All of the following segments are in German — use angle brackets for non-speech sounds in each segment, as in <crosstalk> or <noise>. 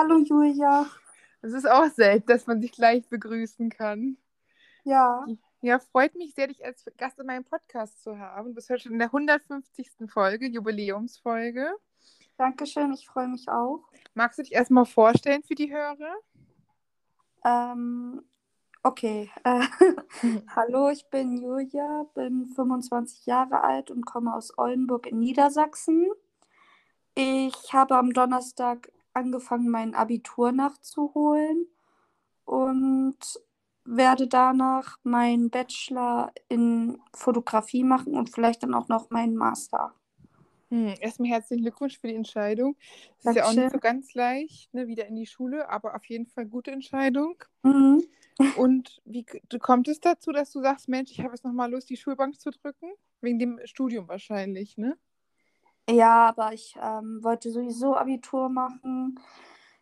Hallo Julia. Es ist auch selten, dass man sich gleich begrüßen kann. Ja, Ja, freut mich sehr, dich als Gast in meinem Podcast zu haben. Du bist heute schon in der 150. Folge, Jubiläumsfolge. danke schön. Ich freue mich auch. Magst du dich erstmal vorstellen für die Hörer? Ähm, okay. Äh, <laughs> hallo, ich bin Julia, bin 25 Jahre alt und komme aus Oldenburg in Niedersachsen. Ich habe am Donnerstag angefangen, mein Abitur nachzuholen und werde danach meinen Bachelor in Fotografie machen und vielleicht dann auch noch meinen Master. Hm, erstmal herzlichen Glückwunsch für die Entscheidung. Es ist ja auch nicht so ganz leicht, ne, wieder in die Schule, aber auf jeden Fall gute Entscheidung. Mhm. Und wie kommt es dazu, dass du sagst, Mensch, ich habe jetzt nochmal Lust, die Schulbank zu drücken? Wegen dem Studium wahrscheinlich, ne? Ja, aber ich ähm, wollte sowieso Abitur machen.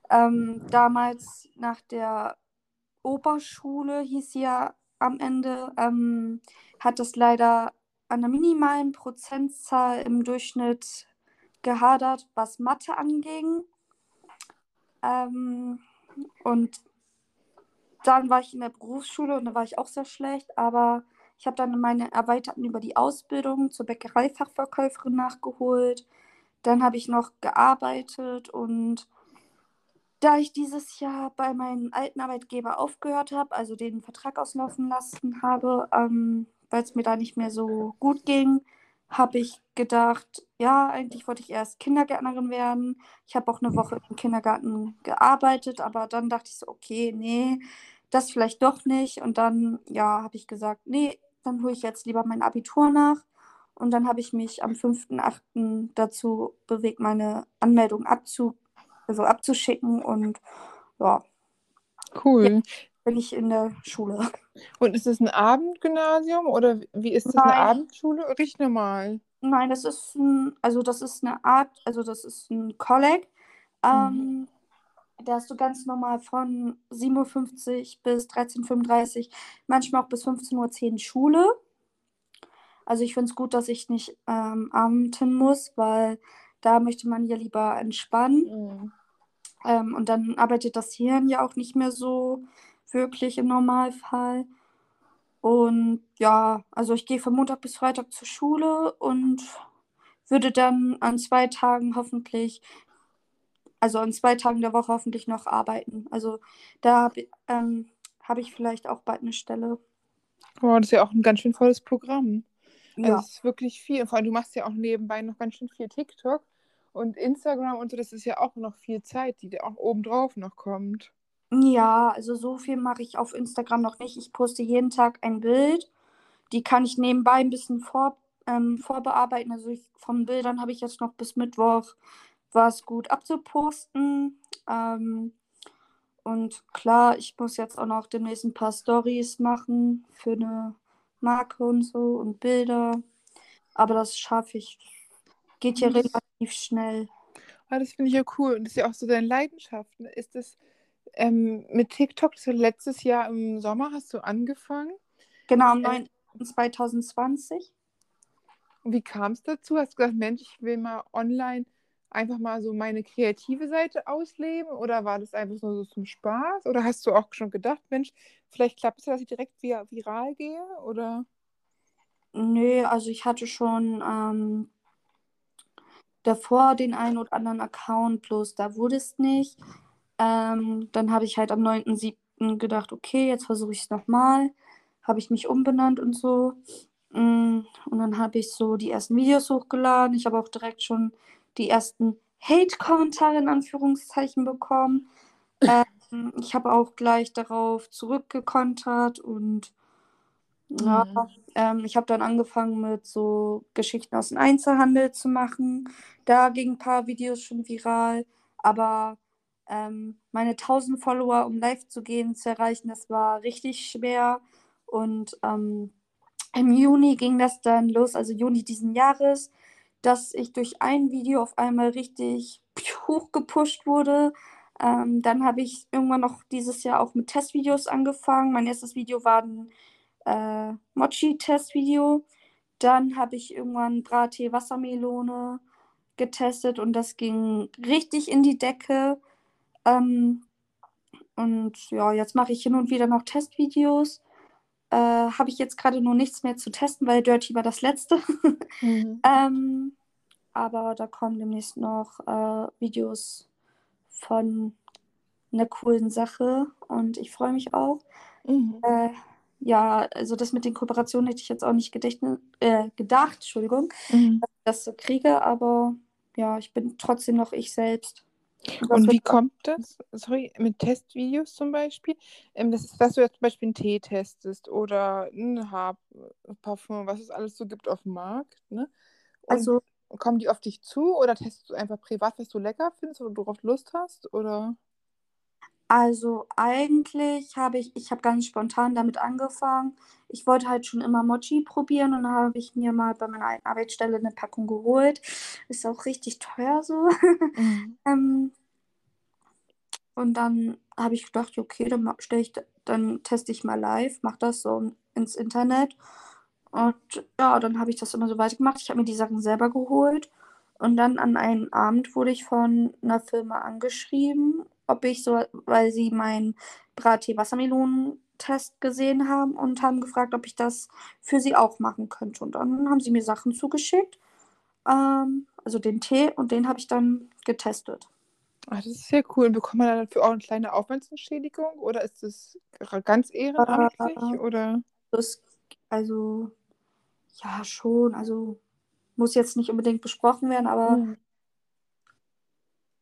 Ähm, damals nach der Oberschule hieß sie ja am Ende, ähm, hat es leider an einer minimalen Prozentzahl im Durchschnitt gehadert, was Mathe anging. Ähm, und dann war ich in der Berufsschule und da war ich auch sehr schlecht, aber ich habe dann meine Erweiterten über die Ausbildung zur Bäckereifachverkäuferin nachgeholt. Dann habe ich noch gearbeitet und da ich dieses Jahr bei meinem alten Arbeitgeber aufgehört habe, also den Vertrag auslaufen lassen habe, ähm, weil es mir da nicht mehr so gut ging, habe ich gedacht, ja, eigentlich wollte ich erst Kindergärtnerin werden. Ich habe auch eine Woche im Kindergarten gearbeitet, aber dann dachte ich so, okay, nee, das vielleicht doch nicht. Und dann, ja, habe ich gesagt, nee, dann hole ich jetzt lieber mein Abitur nach. Und dann habe ich mich am 5.8. dazu bewegt, meine Anmeldung abzu also abzuschicken. Und ja, Cool. bin ich in der Schule. Und ist es ein Abendgymnasium oder wie ist das eine Nein. Abendschule? Richtig normal. Nein, das ist ein, also das ist eine Art, also das ist ein Kolleg. Ähm, da hast du ganz normal von 7.50 Uhr bis 13.35 Uhr, manchmal auch bis 15.10 Uhr Schule. Also ich finde es gut, dass ich nicht ähm, arbeiten muss, weil da möchte man ja lieber entspannen. Mhm. Ähm, und dann arbeitet das Hirn ja auch nicht mehr so wirklich im Normalfall. Und ja, also ich gehe von Montag bis Freitag zur Schule und würde dann an zwei Tagen hoffentlich, also an zwei Tagen der Woche hoffentlich noch arbeiten. Also da habe ähm, hab ich vielleicht auch bald eine Stelle. Wow, das ist ja auch ein ganz schön volles Programm. Also Ja. es ist wirklich viel. Vor allem, du machst ja auch nebenbei noch ganz schön viel TikTok und Instagram und so. Das ist ja auch noch viel Zeit, die da auch obendrauf noch kommt. Ja, also so viel mache ich auf Instagram noch nicht. Ich poste jeden Tag ein Bild. Die kann ich nebenbei ein bisschen vor, ähm, vorbearbeiten. Also ich, von Bildern habe ich jetzt noch bis Mittwoch was gut abzuposten. Ähm, und klar, ich muss jetzt auch noch demnächst ein paar Stories machen für eine Marke und so und Bilder. Aber das schaffe ich. Geht hier Das- relativ schnell. Ah, das finde ich ja cool. Und das ist ja auch so deine Leidenschaft. ne? Ist das ähm, mit TikTok, war letztes Jahr im Sommer, hast du angefangen? Genau, am Äh, 9. 2020. Und wie kam es dazu? Hast du gesagt, Mensch, ich will mal online einfach mal so meine kreative Seite ausleben? Oder war das einfach nur so zum Spaß? Oder hast du auch schon gedacht, Mensch, vielleicht klappt es ja, dass ich direkt via viral gehe? Oder? Nö, also ich hatte schon ähm, davor den einen oder anderen Account, bloß da wurde es nicht. Ähm, dann habe ich halt am 9.7. gedacht, okay, jetzt versuche ich es nochmal. Habe ich mich umbenannt und so. Mm, Und dann habe ich so die ersten Videos hochgeladen. Ich habe auch direkt schon die ersten Hate-Kommentare in Anführungszeichen bekommen. <laughs> Ähm, ich habe auch gleich darauf zurückgekontert und ja, Mhm. ähm, ich habe dann angefangen mit so Geschichten aus dem Einzelhandel zu machen. Da gingen ein paar Videos schon viral, aber ähm, meine 1000 Follower, um live zu gehen, zu erreichen, das war richtig schwer. Und ähm, im Juni ging das dann los, also Juni diesen Jahres, dass ich durch ein Video auf einmal richtig hochgepusht wurde. Ähm, dann habe ich irgendwann noch dieses Jahr auch mit Testvideos angefangen. Mein erstes Video war ein äh, Mochi-Testvideo. Dann habe ich irgendwann Brattee Wassermelone getestet und das ging richtig in die Decke. Ähm, und ja, jetzt mache ich hin und wieder noch Testvideos. Äh, Habe ich jetzt gerade nur nichts mehr zu testen, weil Dirty war das letzte. <laughs> Mhm. ähm, aber da kommen demnächst noch äh, Videos von einer coolen Sache und ich freue mich auch. Mhm. Äh, ja, also das mit den Kooperationen hätte ich jetzt auch nicht äh, gedacht, Entschuldigung, Mhm. dass ich das so kriege, aber ja, ich bin trotzdem noch ich selbst. Und wie kommt das? Sorry, mit Testvideos zum Beispiel? Ähm, das ist, dass du jetzt zum Beispiel einen Tee testest oder ein Haarparfum, was es alles so gibt auf dem Markt, ne? Und also, kommen die auf dich zu oder testest du einfach privat, was du lecker findest oder worauf Lust hast? Oder? Also eigentlich habe ich, ich habe ganz spontan damit angefangen. Ich wollte halt schon immer Mochi probieren und dann habe ich mir mal bei meiner Arbeitsstelle eine Packung geholt. Ist auch richtig teuer so. Mhm. <laughs> ähm, Und dann habe ich gedacht, okay, dann, ma- stell ich, dann teste ich mal live, mache das so ins Internet. Und ja, dann habe ich das immer so weitergemacht. Ich habe mir die Sachen selber geholt. Und dann an einem Abend wurde ich von einer Firma angeschrieben, ob ich so, weil sie meinen Brattee-Wassermelonen-Test gesehen haben und haben gefragt, ob ich das für sie auch machen könnte. Und dann haben sie mir Sachen zugeschickt, ähm, also den Tee, und den habe ich dann getestet. Ah, das ist sehr cool. Und bekommt man dann dafür auch eine kleine Aufwandsentschädigung oder ist das ganz ehrenamtlich Äh, oder? Das, also, ja, schon. Also, muss jetzt nicht unbedingt besprochen werden, aber Mhm.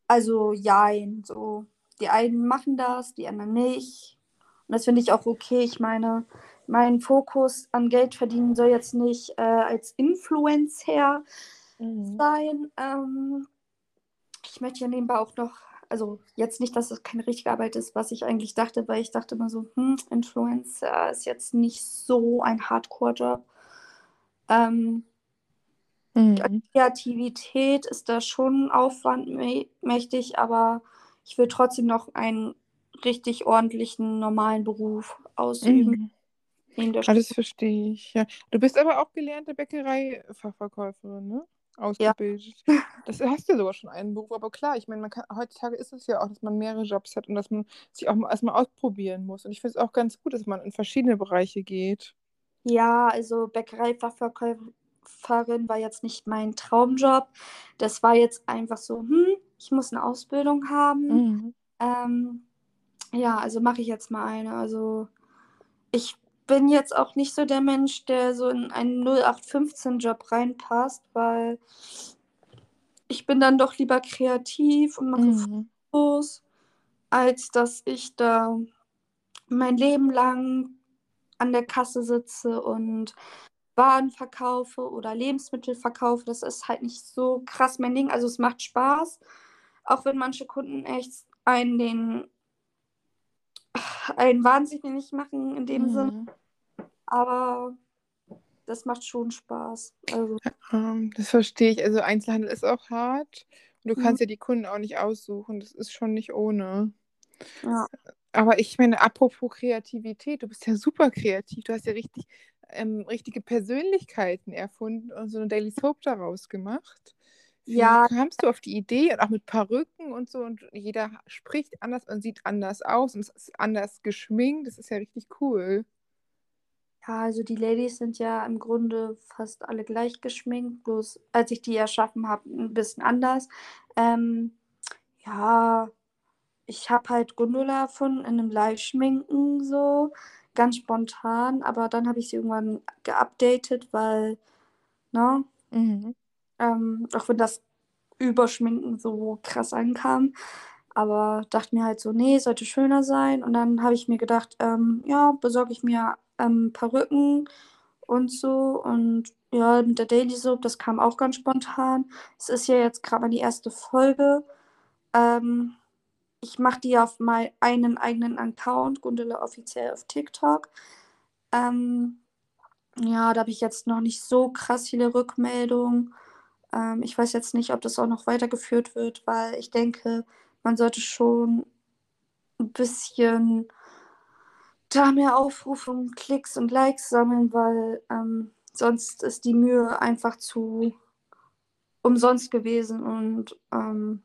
also, jein. So, die einen machen das, die anderen nicht. Und das finde ich auch okay. Ich meine, mein Fokus an Geld verdienen soll jetzt nicht äh, als Influencer Mhm. sein. Ähm, ich möchte ja nebenbei auch noch, also jetzt nicht, dass es keine richtige Arbeit ist, was ich eigentlich dachte, weil ich dachte immer so, hm, Influencer ist jetzt nicht so ein Hardcore-Job. Ähm, Mhm. Kreativität ist da schon aufwandmächtig, aber ich will trotzdem noch einen richtig ordentlichen, normalen Beruf ausüben, Mhm. der Ah, verstehe ich, ja. Du bist aber auch gelernte Bäckerei-Fachverkäuferin, ne? Ja, Ausgebildet. <laughs> Das hast du sogar schon einen Beruf, aber klar, ich meine, man kann, heutzutage ist es ja auch, dass man mehrere Jobs hat und dass man sich auch mal erstmal ausprobieren muss. Und ich finde es auch ganz gut, dass man in verschiedene Bereiche geht. ja, also Bäckereifachverkäuferin war jetzt nicht mein Traumjob. Das war jetzt einfach so, hm, ich muss eine Ausbildung haben. Mhm. Ähm, ja, also mache ich jetzt mal eine. Also ich bin jetzt auch nicht so der Mensch, der so in einen 0815-Job reinpasst, weil ich bin dann doch lieber kreativ und mache Mhm. Fotos, als dass ich da mein Leben lang an der Kasse sitze und Waren verkaufe oder Lebensmittel verkaufe. Das ist halt nicht so krass mein Ding. Also es macht Spaß, auch wenn manche Kunden echt einen den einen wahnsinnig machen in dem Sinne. Mhm. Aber das macht schon Spaß. Also, Ähm, das verstehe ich. Also Einzelhandel ist auch hart und du mhm. kannst ja die Kunden auch nicht aussuchen. Das ist schon nicht ohne. ja. Aber ich meine, apropos Kreativität, du bist ja super kreativ. Du hast ja richtig ähm, richtige Persönlichkeiten erfunden und so eine Daily Soap daraus gemacht. Wie Ja, kamst du auf die Idee und auch mit Perücken und so und jeder spricht anders und sieht anders aus und ist anders geschminkt. Das ist ja richtig cool. ja, also die Ladies sind ja im Grunde fast alle gleich geschminkt, bloß als ich die erschaffen habe, ein bisschen anders. Ähm, ja, ich habe halt Gundula erfunden in einem Live-Schminken so, ganz spontan, aber dann habe ich sie irgendwann geupdatet, weil, ne, Mhm. Ähm, auch wenn das Überschminken so krass ankam. Aber dachte mir halt so, nee, sollte schöner sein. Und dann habe ich mir gedacht, ähm, ja, besorge ich mir ähm, Perücken und so. Und ja, mit der Daily Soap, das kam auch ganz spontan. Es ist ja jetzt gerade mal die erste Folge. Ähm, ich mache die auf meinen eigenen Account, Gundela offiziell auf TikTok. Ähm, ja, da habe ich jetzt noch nicht so krass viele Rückmeldungen. Ähm, ich weiß jetzt nicht, ob das auch noch weitergeführt wird, weil ich denke, man sollte schon ein bisschen da mehr Aufrufe und Klicks und Likes sammeln, weil ähm, sonst ist die Mühe einfach zu umsonst gewesen und ähm,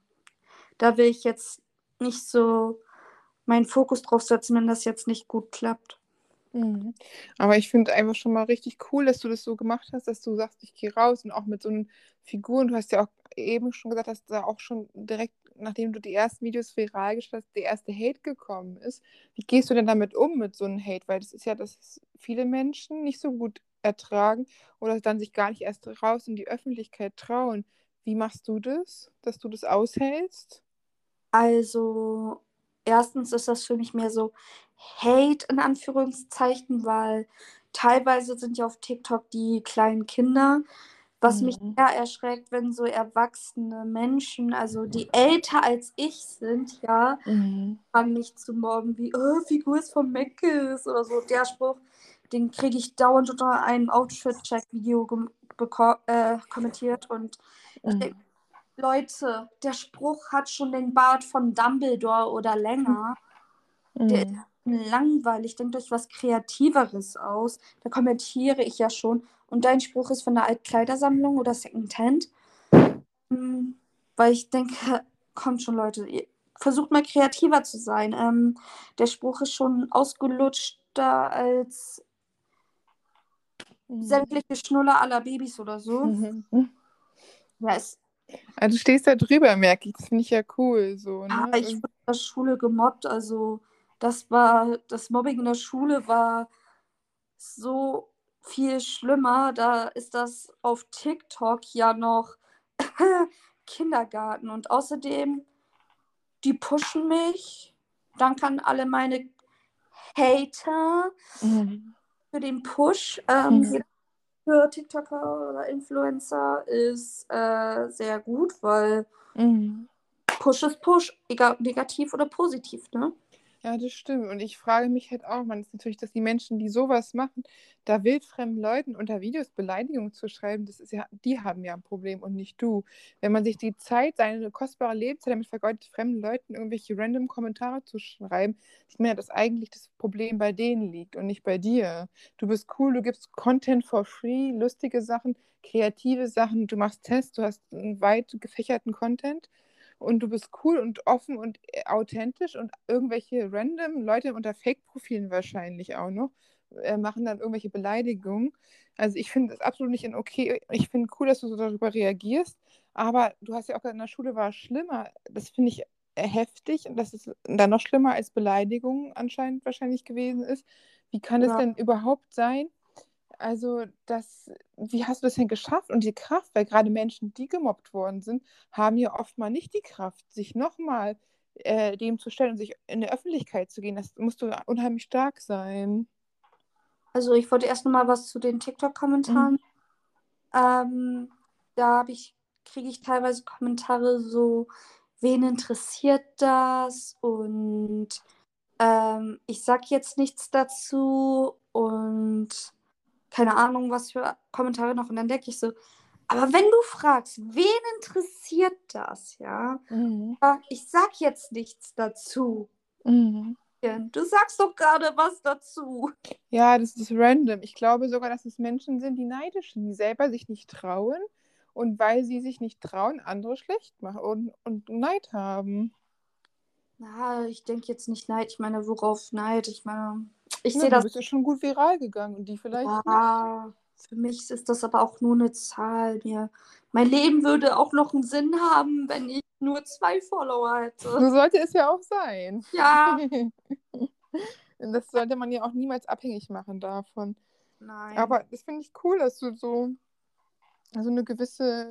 da will ich jetzt nicht so meinen Fokus drauf setzen, wenn das jetzt nicht gut klappt. Mhm. Aber ich finde einfach schon mal richtig cool, dass du das so gemacht hast, dass du sagst, ich gehe raus und auch mit so einen Figuren. Du hast ja auch eben schon gesagt, dass da auch schon direkt, nachdem du die ersten Videos viral gestellt hast, der erste Hate gekommen ist. Wie gehst du denn damit um mit so einem Hate? Weil das ist ja, dass viele Menschen nicht so gut ertragen oder dann sich gar nicht erst raus in die Öffentlichkeit trauen. Wie machst du das, dass du das aushältst? Also, erstens ist das für mich mehr so Hate in Anführungszeichen, weil teilweise sind ja auf TikTok die kleinen Kinder, was mich Mhm. eher erschreckt, wenn so erwachsene Menschen, also die älter als ich sind, ja, Mhm. fangen mich zu mobben wie, oh, Figur ist vom Meckes oder so. Der Spruch, den kriege ich dauernd unter einem Outfit-Check-Video äh, kommentiert und ich denke, Mhm. Leute, der Spruch hat schon den Bart von Dumbledore oder länger. Der ist Mhm. langweilig. Denkt euch was Kreativeres aus. Da kommentiere ich ja schon. Und dein Spruch ist von der Altkleidersammlung oder Secondhand. Hm, Weil ich denke, <laughs> kommt schon, Leute, versucht mal kreativer zu sein. Ähm, der Spruch ist schon ausgelutschter als Mhm. sämtliche Schnuller aller Babys oder so. Mhm. Ja, es, Also du stehst da drüber, merke ich. Das finde ich ja cool. So, ne? ich wurde in der Schule gemobbt. Also, das war, das Mobbing in der Schule war so viel schlimmer. Da ist das auf TikTok ja noch <laughs> Kindergarten. Und außerdem, die pushen mich. Danke an alle meine Hater Mhm. für den Push. Ähm, Mhm. Für TikToker oder Influencer ist äh, sehr gut, weil Mhm. Push ist Push, egal negativ oder positiv, ne? Ja, das stimmt. Und ich frage mich halt auch, man ist natürlich, dass die Menschen, die sowas machen, da wildfremden Leuten unter Videos Beleidigungen zu schreiben, das ist ja, die haben ja ein Problem und nicht du. Wenn man sich die Zeit, seine kostbare Lebenszeit damit vergeudet, fremden Leuten irgendwelche random Kommentare zu schreiben, sieht man ja, dass eigentlich das Problem bei denen liegt und nicht bei dir. Du bist cool, du gibst Content for free, lustige Sachen, kreative Sachen, du machst Tests, du hast einen weit gefächerten Content und du bist cool und offen und äh, authentisch und irgendwelche random Leute unter Fake-Profilen wahrscheinlich auch noch äh, machen dann irgendwelche Beleidigungen. Also ich finde es absolut nicht in okay. Ich finde cool, dass du so darüber reagierst, aber du hast ja auch gesagt, in der Schule war es schlimmer. Das finde ich äh, heftig und das ist dann noch schlimmer als Beleidigung anscheinend wahrscheinlich gewesen ist. Wie kann es Ja. denn überhaupt sein? Also, das, wie hast du das denn geschafft und die Kraft? Weil gerade Menschen, die gemobbt worden sind, haben ja oft mal nicht die Kraft, sich nochmal äh, dem zu stellen und sich in der Öffentlichkeit zu gehen. Das musst du unheimlich stark sein. Also ich wollte erst noch mal was zu den TikTok-Kommentaren. Ähm, da ich, kriege ich teilweise Kommentare so, wen interessiert das? Und ähm, ich sag jetzt nichts dazu und keine Ahnung, was für Kommentare noch. Und dann denke ich so, aber wenn du fragst, wen interessiert das, ja? Mhm. Ich sag jetzt nichts dazu. Mhm. Du sagst doch gerade was dazu. Ja, das ist random. Ich glaube sogar, dass es Menschen sind, die neidisch sind, die selber sich nicht trauen und weil sie sich nicht trauen, andere schlecht machen und, und Neid haben. Na, ich denke jetzt nicht Neid. Ich meine, worauf Neid? Ich meine, ich Ja, sehe du das. bist ja schon gut viral gegangen und die vielleicht nicht. Ja, für mich ist das aber auch nur eine Zahl. Mir, mein Leben würde auch noch einen Sinn haben, wenn ich nur zwei Follower hätte. So sollte es ja auch sein. Ja, <laughs> Das sollte man ja auch niemals abhängig machen davon. nein. Aber das finde ich cool, dass du so, so eine gewisse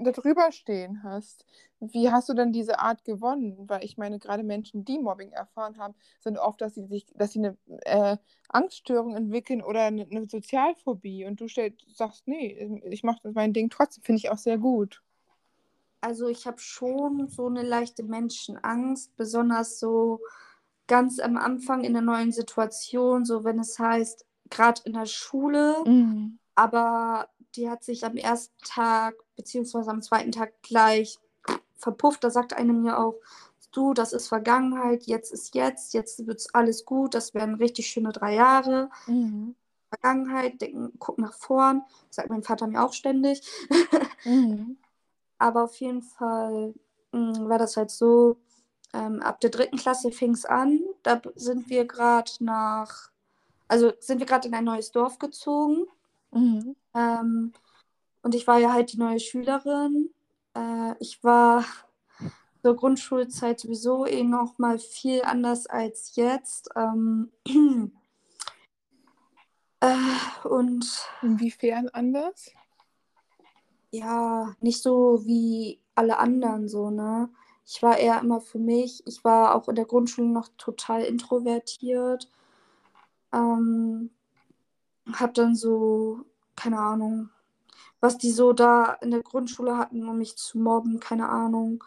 darüber stehen hast. Wie hast du denn diese Art gewonnen? Weil ich meine, gerade Menschen, die Mobbing erfahren haben, sind oft, dass sie sich, dass sie eine äh, Angststörung entwickeln oder eine, eine Sozialphobie. Und du stell, sagst, nee, ich mache mein Ding trotzdem, finde ich auch sehr gut. Also ich habe schon so eine leichte Menschenangst, besonders so ganz am Anfang in der neuen Situation, so wenn es heißt, gerade in der Schule, Mhm. aber die hat sich am ersten Tag beziehungsweise am zweiten Tag gleich verpufft. Da sagt einem ja auch, du, das ist Vergangenheit, jetzt ist jetzt, jetzt wird alles gut, das werden richtig schöne drei Jahre. Mhm. Vergangenheit, denken, guck nach vorn, sagt mein Vater mir auch ständig. <laughs> Mhm. Aber auf jeden Fall mh, war das halt so, ähm, ab der dritten Klasse fing es an. Da sind wir gerade nach, also sind wir gerade in ein neues Dorf gezogen. Mhm. Ähm, und ich war ja halt die neue Schülerin. Äh, ich war <laughs> zur Grundschulzeit sowieso eh noch mal viel anders als jetzt. Ähm, <clears throat> äh, und Inwiefern anders? ja, nicht so wie alle anderen so, ne? Ich war eher immer für mich. Ich war auch in der Grundschule noch total introvertiert. Ähm, hab dann so, keine Ahnung, was die so da in der Grundschule hatten, um mich zu mobben, keine Ahnung.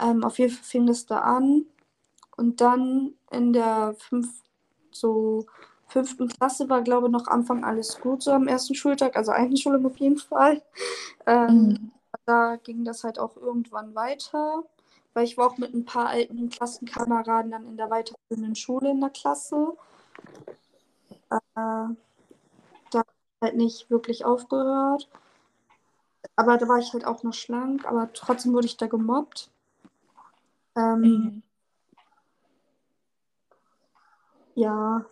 Ähm, auf jeden Fall fing das da an. Und dann in der fünf, so fünften Klasse war, glaube ich, noch Anfang alles gut, so am ersten Schultag, also Einschulung auf jeden Fall. Ähm, Mhm. da ging das halt auch irgendwann weiter, weil ich war auch mit ein paar alten Klassenkameraden dann in der weiterführenden Schule in der Klasse. Äh, da halt nicht wirklich aufgehört. Aber da war ich halt auch noch schlank, aber trotzdem wurde ich da gemobbt. Ähm, Mhm. ja,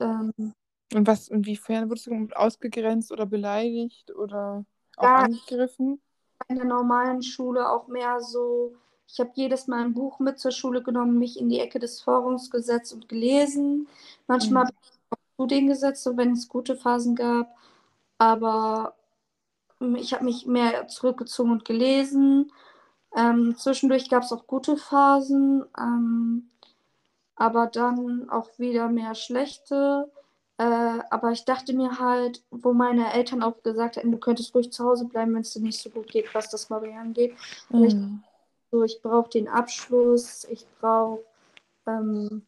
ähm, Und was, inwiefern wurdest du ausgegrenzt oder beleidigt oder auch Ja. angegriffen? in der normalen Schule auch mehr so, ich habe jedes Mal ein Buch mit zur Schule genommen, mich in die Ecke des Forums gesetzt und gelesen. Manchmal Mhm. habe ich auch zu denen gesetzt, so wenn es gute Phasen gab. Aber ich habe mich mehr zurückgezogen und gelesen. Ähm, zwischendurch gab es auch gute Phasen, ähm, aber dann auch wieder mehr schlechte. Äh, aber ich dachte mir halt, wo meine Eltern auch gesagt hatten, du könntest ruhig zu Hause bleiben, wenn es dir nicht so gut geht, was das Mobbing angeht. Ich- Mhm. So, ich brauche den Abschluss, ich brauche, ähm,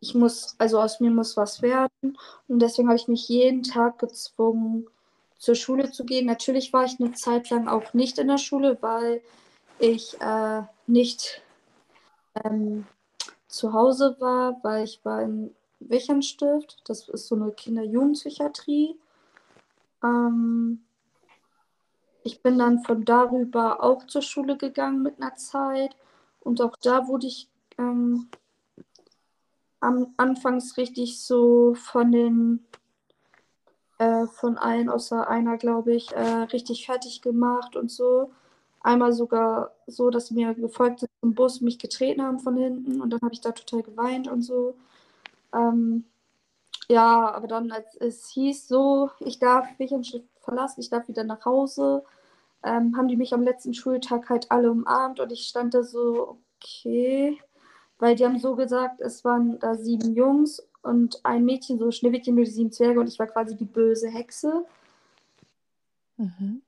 ich muss, also aus mir muss was werden. Und deswegen habe ich mich jeden Tag gezwungen, zur Schule zu gehen. Natürlich war ich eine Zeit lang auch nicht in der Schule, weil ich äh, nicht ähm, zu Hause war, weil ich war in Wichernstift. Das ist so eine Kinder-Jugendpsychiatrie. Ähm, ich bin dann von darüber auch zur Schule gegangen mit einer Zeit. Und auch da wurde ich ähm, am Anfangs richtig so von den äh, von allen außer einer, glaube ich, äh, richtig fertig gemacht und so. Einmal sogar so, dass sie mir gefolgt sind zum Bus, mich getreten haben von hinten und dann habe ich da total geweint und so. Ähm, ja, aber dann, als es hieß so, ich darf Wichernstift verlassen, ich darf wieder nach Hause, ähm, haben die mich am letzten Schultag halt alle umarmt und ich stand da so, okay, weil die haben so gesagt, es waren da sieben Jungs und ein Mädchen, so Schneewittchen mit die sieben Zwerge und ich war quasi die böse Hexe. Mhm.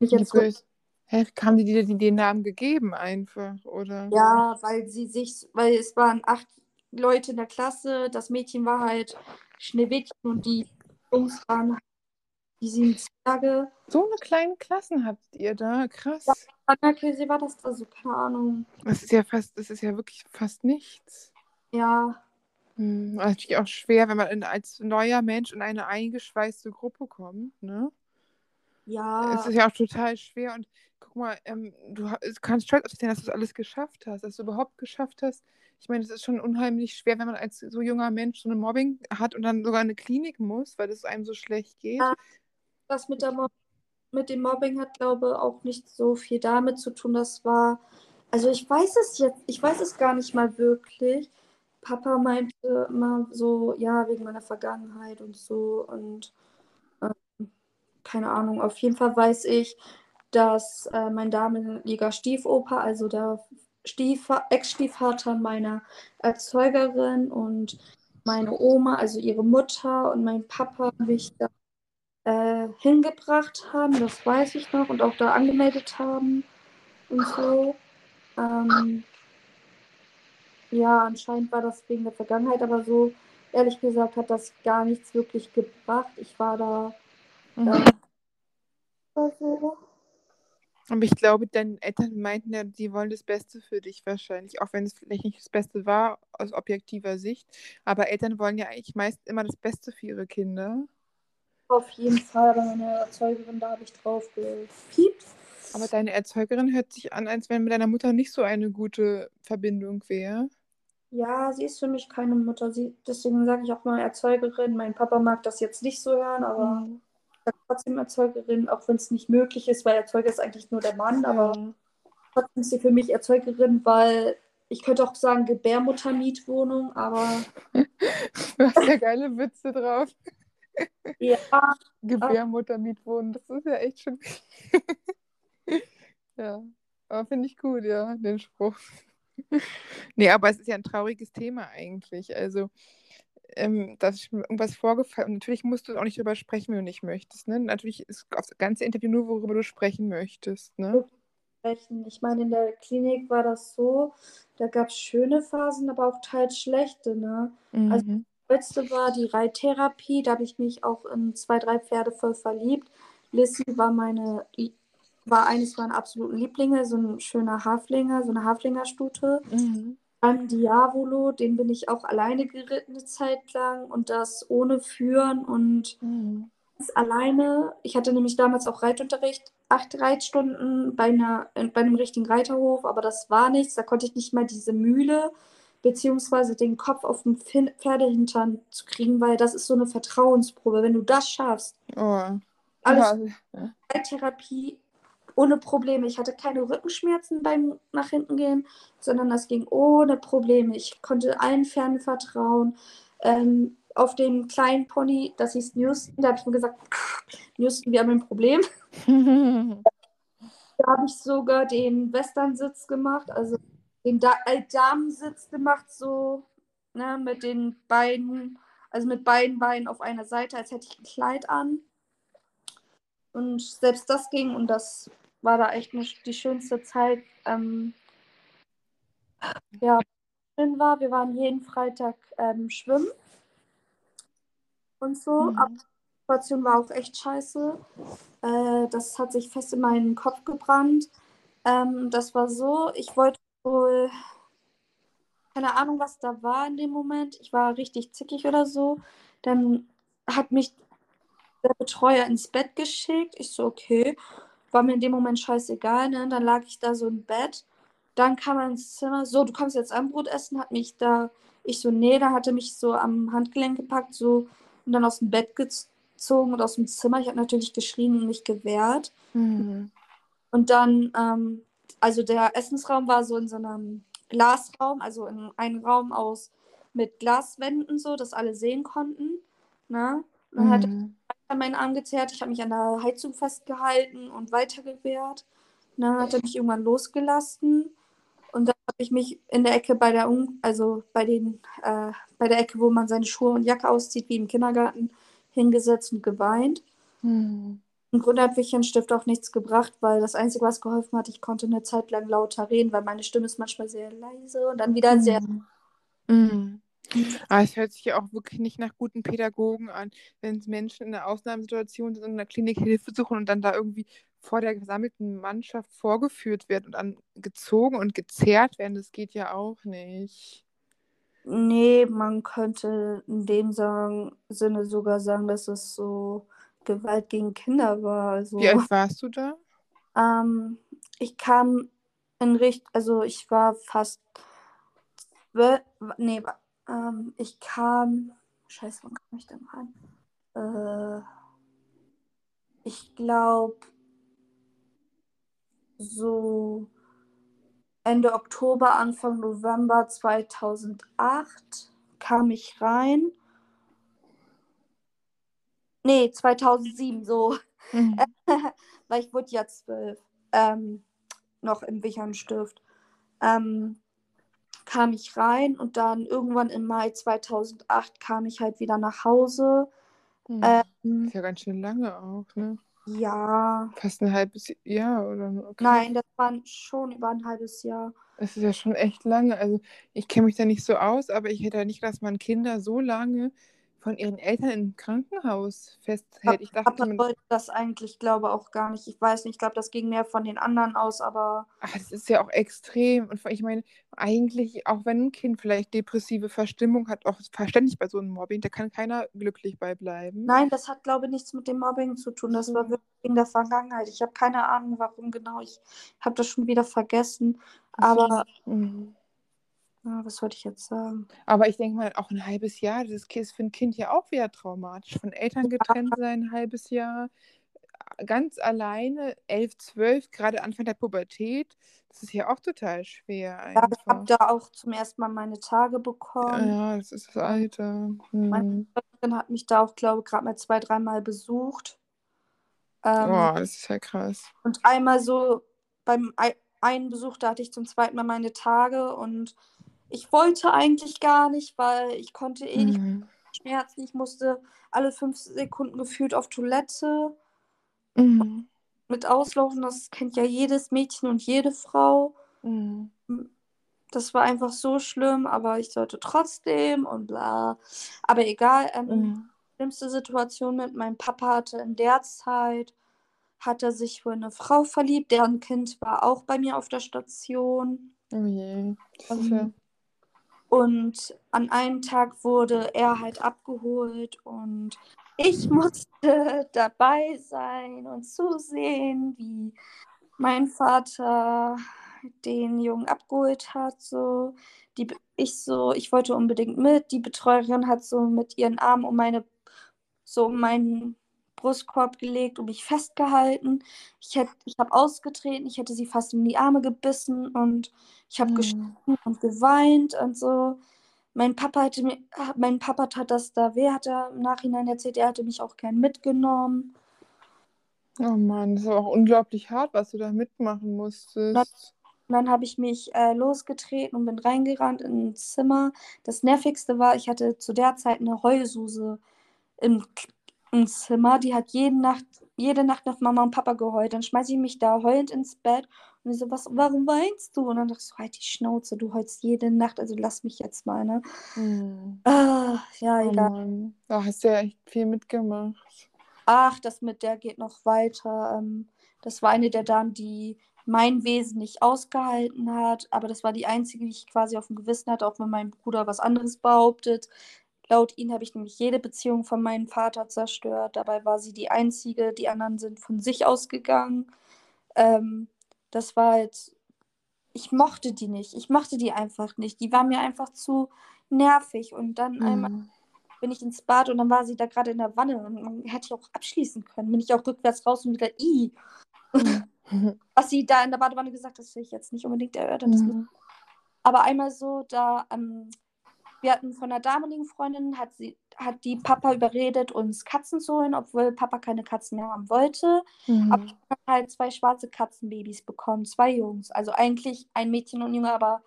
Ich Die jetzt so, böse. Hä, haben die dir den Namen gegeben einfach, oder? ja, weil sie sich, weil es waren acht Leute in der Klasse, das Mädchen war halt Schneewittchen und die Jungs waren halt die sieben Zwerge. So eine kleine Klassen habt ihr da, krass. Anna-Käse war das da so, keine Ahnung. Das ist ja fast, das ist ja wirklich fast nichts. Ja, Hm, natürlich auch schwer, wenn man in, als neuer Mensch in eine eingeschweißte Gruppe kommt, ne? ja, Es ist ja auch total schwer und guck mal, ähm, du kannst stolz auf dich sein, dass du das alles geschafft hast, dass du überhaupt geschafft hast. Ich meine, es ist schon unheimlich schwer, wenn man als so junger Mensch so eine Mobbing hat und dann sogar in eine Klinik muss, weil es einem so schlecht geht. Ja. das mit, der Mob mit dem Mobbing hat, glaube ich, auch nicht so viel damit zu tun. Das war, also ich weiß es jetzt, ich weiß es gar nicht mal wirklich. Papa meinte immer so, ja, wegen meiner Vergangenheit und so und ähm, keine Ahnung. Auf jeden Fall weiß ich, dass äh, mein damaliger Stiefoper, also der Stiefva Ex-Stiefvater meiner Erzeugerin und meine Oma, also ihre Mutter und mein Papa mich da äh, hingebracht haben, das weiß ich noch, und auch da angemeldet haben und so. Ähm, ja, anscheinend war das wegen der Vergangenheit, aber so ehrlich gesagt hat das gar nichts wirklich gebracht. Ich war da Mhm. so. Aber ich glaube, deine Eltern meinten ja, die wollen das Beste für dich wahrscheinlich, auch wenn es vielleicht nicht das Beste war aus objektiver Sicht. Aber Eltern wollen ja eigentlich meist immer das Beste für ihre Kinder. Auf jeden Fall, aber meine Erzeugerin, da habe ich drauf gepiept. Aber deine Erzeugerin hört sich an, als wenn mit deiner Mutter nicht so eine gute Verbindung wäre. Ja, sie ist für mich keine Mutter. Sie, deswegen sage ich auch mal Erzeugerin. Mein Papa mag das jetzt nicht so hören, aber Mhm. trotzdem Erzeugerin, auch wenn es nicht möglich ist, weil Erzeuger ist eigentlich nur der Mann, aber Ja. trotzdem ist sie für mich Erzeugerin, weil ich könnte auch sagen Gebärmuttermietwohnung, aber <laughs> Du hast ja geile Witze drauf. ja, Gebärmuttermietwohnen, das ist ja echt schon. <laughs> ja, aber finde ich gut, ja, den Spruch. Nee, aber es ist ja ein trauriges Thema eigentlich. Also, ähm, da ist schon irgendwas vorgefallen. Und natürlich musst du auch nicht darüber sprechen, wenn du nicht möchtest. Ne? Natürlich ist das ganze Interview nur, worüber du sprechen möchtest. Ne? Ich meine, in der Klinik war das so, da gab es schöne Phasen, aber auch teils schlechte, ne? Also Mhm. letzte war die Reittherapie, da habe ich mich auch in zwei, drei Pferde voll verliebt. Lissy war meine, war eines meiner absoluten Lieblinge, so ein schöner Haflinger, so eine Haflingerstute. Mhm. Dann Diavolo, den bin ich auch alleine geritten eine Zeit lang und das ohne Führen und Mhm. ganz alleine. Ich hatte nämlich damals auch Reitunterricht, acht Reitstunden bei, einer, äh, bei einem richtigen Reiterhof, aber das war nichts. Da konnte ich nicht mal diese Mühle beziehungsweise den Kopf auf dem Pferdehintern zu kriegen, weil das ist so eine Vertrauensprobe. Wenn du das schaffst, Oh. alles Ja. Reittherapie ohne Probleme. Ich hatte keine Rückenschmerzen beim nach hinten gehen, sondern das ging ohne Probleme. Ich konnte allen Pferden vertrauen. Ähm, auf dem kleinen Pony, das hieß Newston, da habe ich mir gesagt, Newston, wir haben ein Problem. <laughs> Da habe ich sogar den Western-Sitz gemacht, also den da Altdamensitz gemacht, so ne, mit den beiden, also mit beiden Beinen auf einer Seite, als hätte ich ein Kleid an. Und selbst das ging und das war da echt nicht die schönste Zeit. Ähm, ja, schön war, wir waren jeden Freitag ähm, schwimmen und so. Mhm. Aber die Situation war auch echt scheiße. Äh, das hat sich fest in meinen Kopf gebrannt. Ähm, das war so, ich wollte wohl, keine Ahnung, was da war in dem Moment. Ich war richtig zickig oder so. Dann hat mich der Betreuer ins Bett geschickt. Ich so, okay. War mir in dem Moment scheißegal, ne? Dann lag ich da so im Bett. Dann kam er ins Zimmer. So, du kannst jetzt Abendbrot essen. Hat mich da, ich so, nee, da hat er mich so am Handgelenk gepackt, so und dann aus dem Bett gezogen und aus dem Zimmer. Ich habe natürlich geschrien und mich gewehrt. Mhm. Und dann, ähm, also der Essensraum war so in so einem Glasraum, also in einem Raum aus mit Glaswänden, so, dass alle sehen konnten. Ne? Und dann hat Mhm. An meinen Arm gezerrt, ich habe mich an der Heizung festgehalten und weitergewehrt. Dann hat er mich irgendwann losgelassen. Und dann habe ich mich in der Ecke bei der, Un also bei den, äh, bei der Ecke, wo man seine Schuhe und Jacke auszieht, wie im Kindergarten, hingesetzt und geweint. Mhm. Im Grunde hat wirklich ein Stift auch nichts gebracht, weil das Einzige, was geholfen hat, ich konnte eine Zeit lang lauter reden, weil meine Stimme ist manchmal sehr leise und dann wieder sehr. Mhm. Mhm. Aber es hört sich ja auch wirklich nicht nach guten Pädagogen an, wenn Menschen in einer Ausnahmesituation sind und in der Klinik Hilfe suchen und dann da irgendwie vor der gesammelten Mannschaft vorgeführt wird und dann gezogen und gezerrt werden. Das geht ja auch nicht. Nee, man könnte in dem Sinne sogar sagen, dass es so Gewalt gegen Kinder war. Also, Wie alt warst du da? ähm, ich kam in Richt, also ich war fast zwölf, nee, ähm, ich kam, scheiße, wann kam ich denn rein? Äh, ich glaube, so Ende Oktober, Anfang November 2008 kam ich rein. Nee, 2007, so. Mhm. <laughs> Weil ich wurde ja zwölf. Ähm, noch im Wichernstift. Ähm, kam ich rein und dann irgendwann im Mai 2008 kam ich halt wieder nach Hause. Mhm. Ähm, Ist ja ganz schön lange auch, ne? ja, Fast ein halbes Jahr oder okay. nein, das waren schon über ein halbes Jahr. Es ist ja schon echt lange. Also ich kenne mich da nicht so aus, aber ich hätte ja nicht, dass man Kinder so lange von ihren Eltern im Krankenhaus festhält. Ich dachte, Papa wollte das eigentlich, glaube auch gar nicht. Ich weiß nicht, ich glaube, das ging mehr von den anderen aus, aber ach, das ist ja auch extrem. Und ich meine, eigentlich, auch wenn ein Kind vielleicht depressive Verstimmung hat, auch verständlich bei so einem Mobbing, da kann keiner glücklich bei bleiben. nein, das hat, glaube ich, nichts mit dem Mobbing zu tun. Das war So. wirklich in der Vergangenheit. Ich habe keine Ahnung, warum genau. Ich habe das schon wieder vergessen. Aber, Mhm. Ja, was wollte ich jetzt sagen? Aber ich denke mal, auch ein halbes Jahr, das ist für ein Kind ja auch wieder traumatisch. Von Eltern getrennt sein, ein halbes Jahr, ganz alleine, elf, zwölf, gerade Anfang der Pubertät. Das ist ja auch total schwer Ja, ich habe da auch zum ersten Mal meine Tage bekommen. Ja, das ist das Alter. Meine Hm. Freundin hat mich da auch, glaube ich, gerade mal zwei, dreimal besucht. Ähm, Oh, das ist ja krass. Und einmal so beim ei- einen Besuch, da hatte ich zum zweiten Mal meine Tage und ich wollte eigentlich gar nicht, weil ich konnte eh nicht Mhm. schmerzen. Ich musste alle fünf Sekunden gefühlt auf Toilette Mhm. mit auslaufen. Das kennt ja jedes Mädchen und jede Frau. Mhm. Das war einfach so schlimm, aber ich sollte trotzdem und bla. Aber egal, ähm, Mhm. schlimmste Situation mit meinem Papa hatte in der Zeit, hat er sich für eine Frau verliebt, deren Kind war auch bei mir auf der Station. Oh je. Ähm, Und an einem Tag wurde er halt abgeholt und ich musste <laughs> dabei sein und zusehen, wie mein Vater den Jungen abgeholt hat. So, die, ich so, ich wollte unbedingt mit. Die Betreuerin hat so mit ihren Armen um meine, so um meinen Brustkorb gelegt und mich festgehalten. Ich ich habe ausgetreten, ich hätte sie fast in die Arme gebissen und ich habe Mhm. und geweint und so. Mein Papa hatte mir, mein Papa tat das da weh, hat er im Nachhinein erzählt, er hatte mich auch gern mitgenommen. Oh Mann, das ist auch unglaublich hart, was du da mitmachen musstest. Und dann habe ich mich äh, losgetreten und bin reingerannt in ein Zimmer. Das Nervigste war, ich hatte zu der Zeit eine Heulsuse im, Im Zimmer. Die hat jede Nacht, jede Nacht nach Mama und Papa geheult. Dann schmeiße ich mich da heulend ins Bett und ich so, was, warum weinst du? Und dann dachte ich so, halt die Schnauze, du heulst jede Nacht, also lass mich jetzt mal, ne? Mhm. Ah, ja, Oh egal. Mann, da hast du ja echt viel mitgemacht. Ach, das mit der geht noch weiter. Ähm, das war eine der Damen, die mein Wesen nicht ausgehalten hat, aber das war die einzige, die ich quasi auf dem Gewissen hatte, auch wenn mein Bruder was anderes behauptet. Laut ihnen habe ich nämlich jede Beziehung von meinem Vater zerstört. Dabei war sie die einzige, die anderen sind von sich ausgegangen. Ähm, das war jetzt, ich mochte die nicht. Ich mochte die einfach nicht. Die war mir einfach zu nervig. Und dann einmal Mhm. bin ich ins Bad und dann war sie da gerade in der Wanne und man hätte auch abschließen können. Bin ich auch rückwärts raus und wieder i. <laughs> Was sie da in der Badewanne gesagt hat, das will ich jetzt nicht unbedingt erörtern. Mhm. aber einmal so, da, ähm, wir hatten von einer damaligen Freundin, hat sie, hat die Papa überredet, uns Katzen zu holen, obwohl Papa keine Katzen mehr haben wollte. Aber Mhm. ich habe halt zwei schwarze Katzenbabys bekommen, zwei Jungs. Also eigentlich ein Mädchen und ein Junge, aber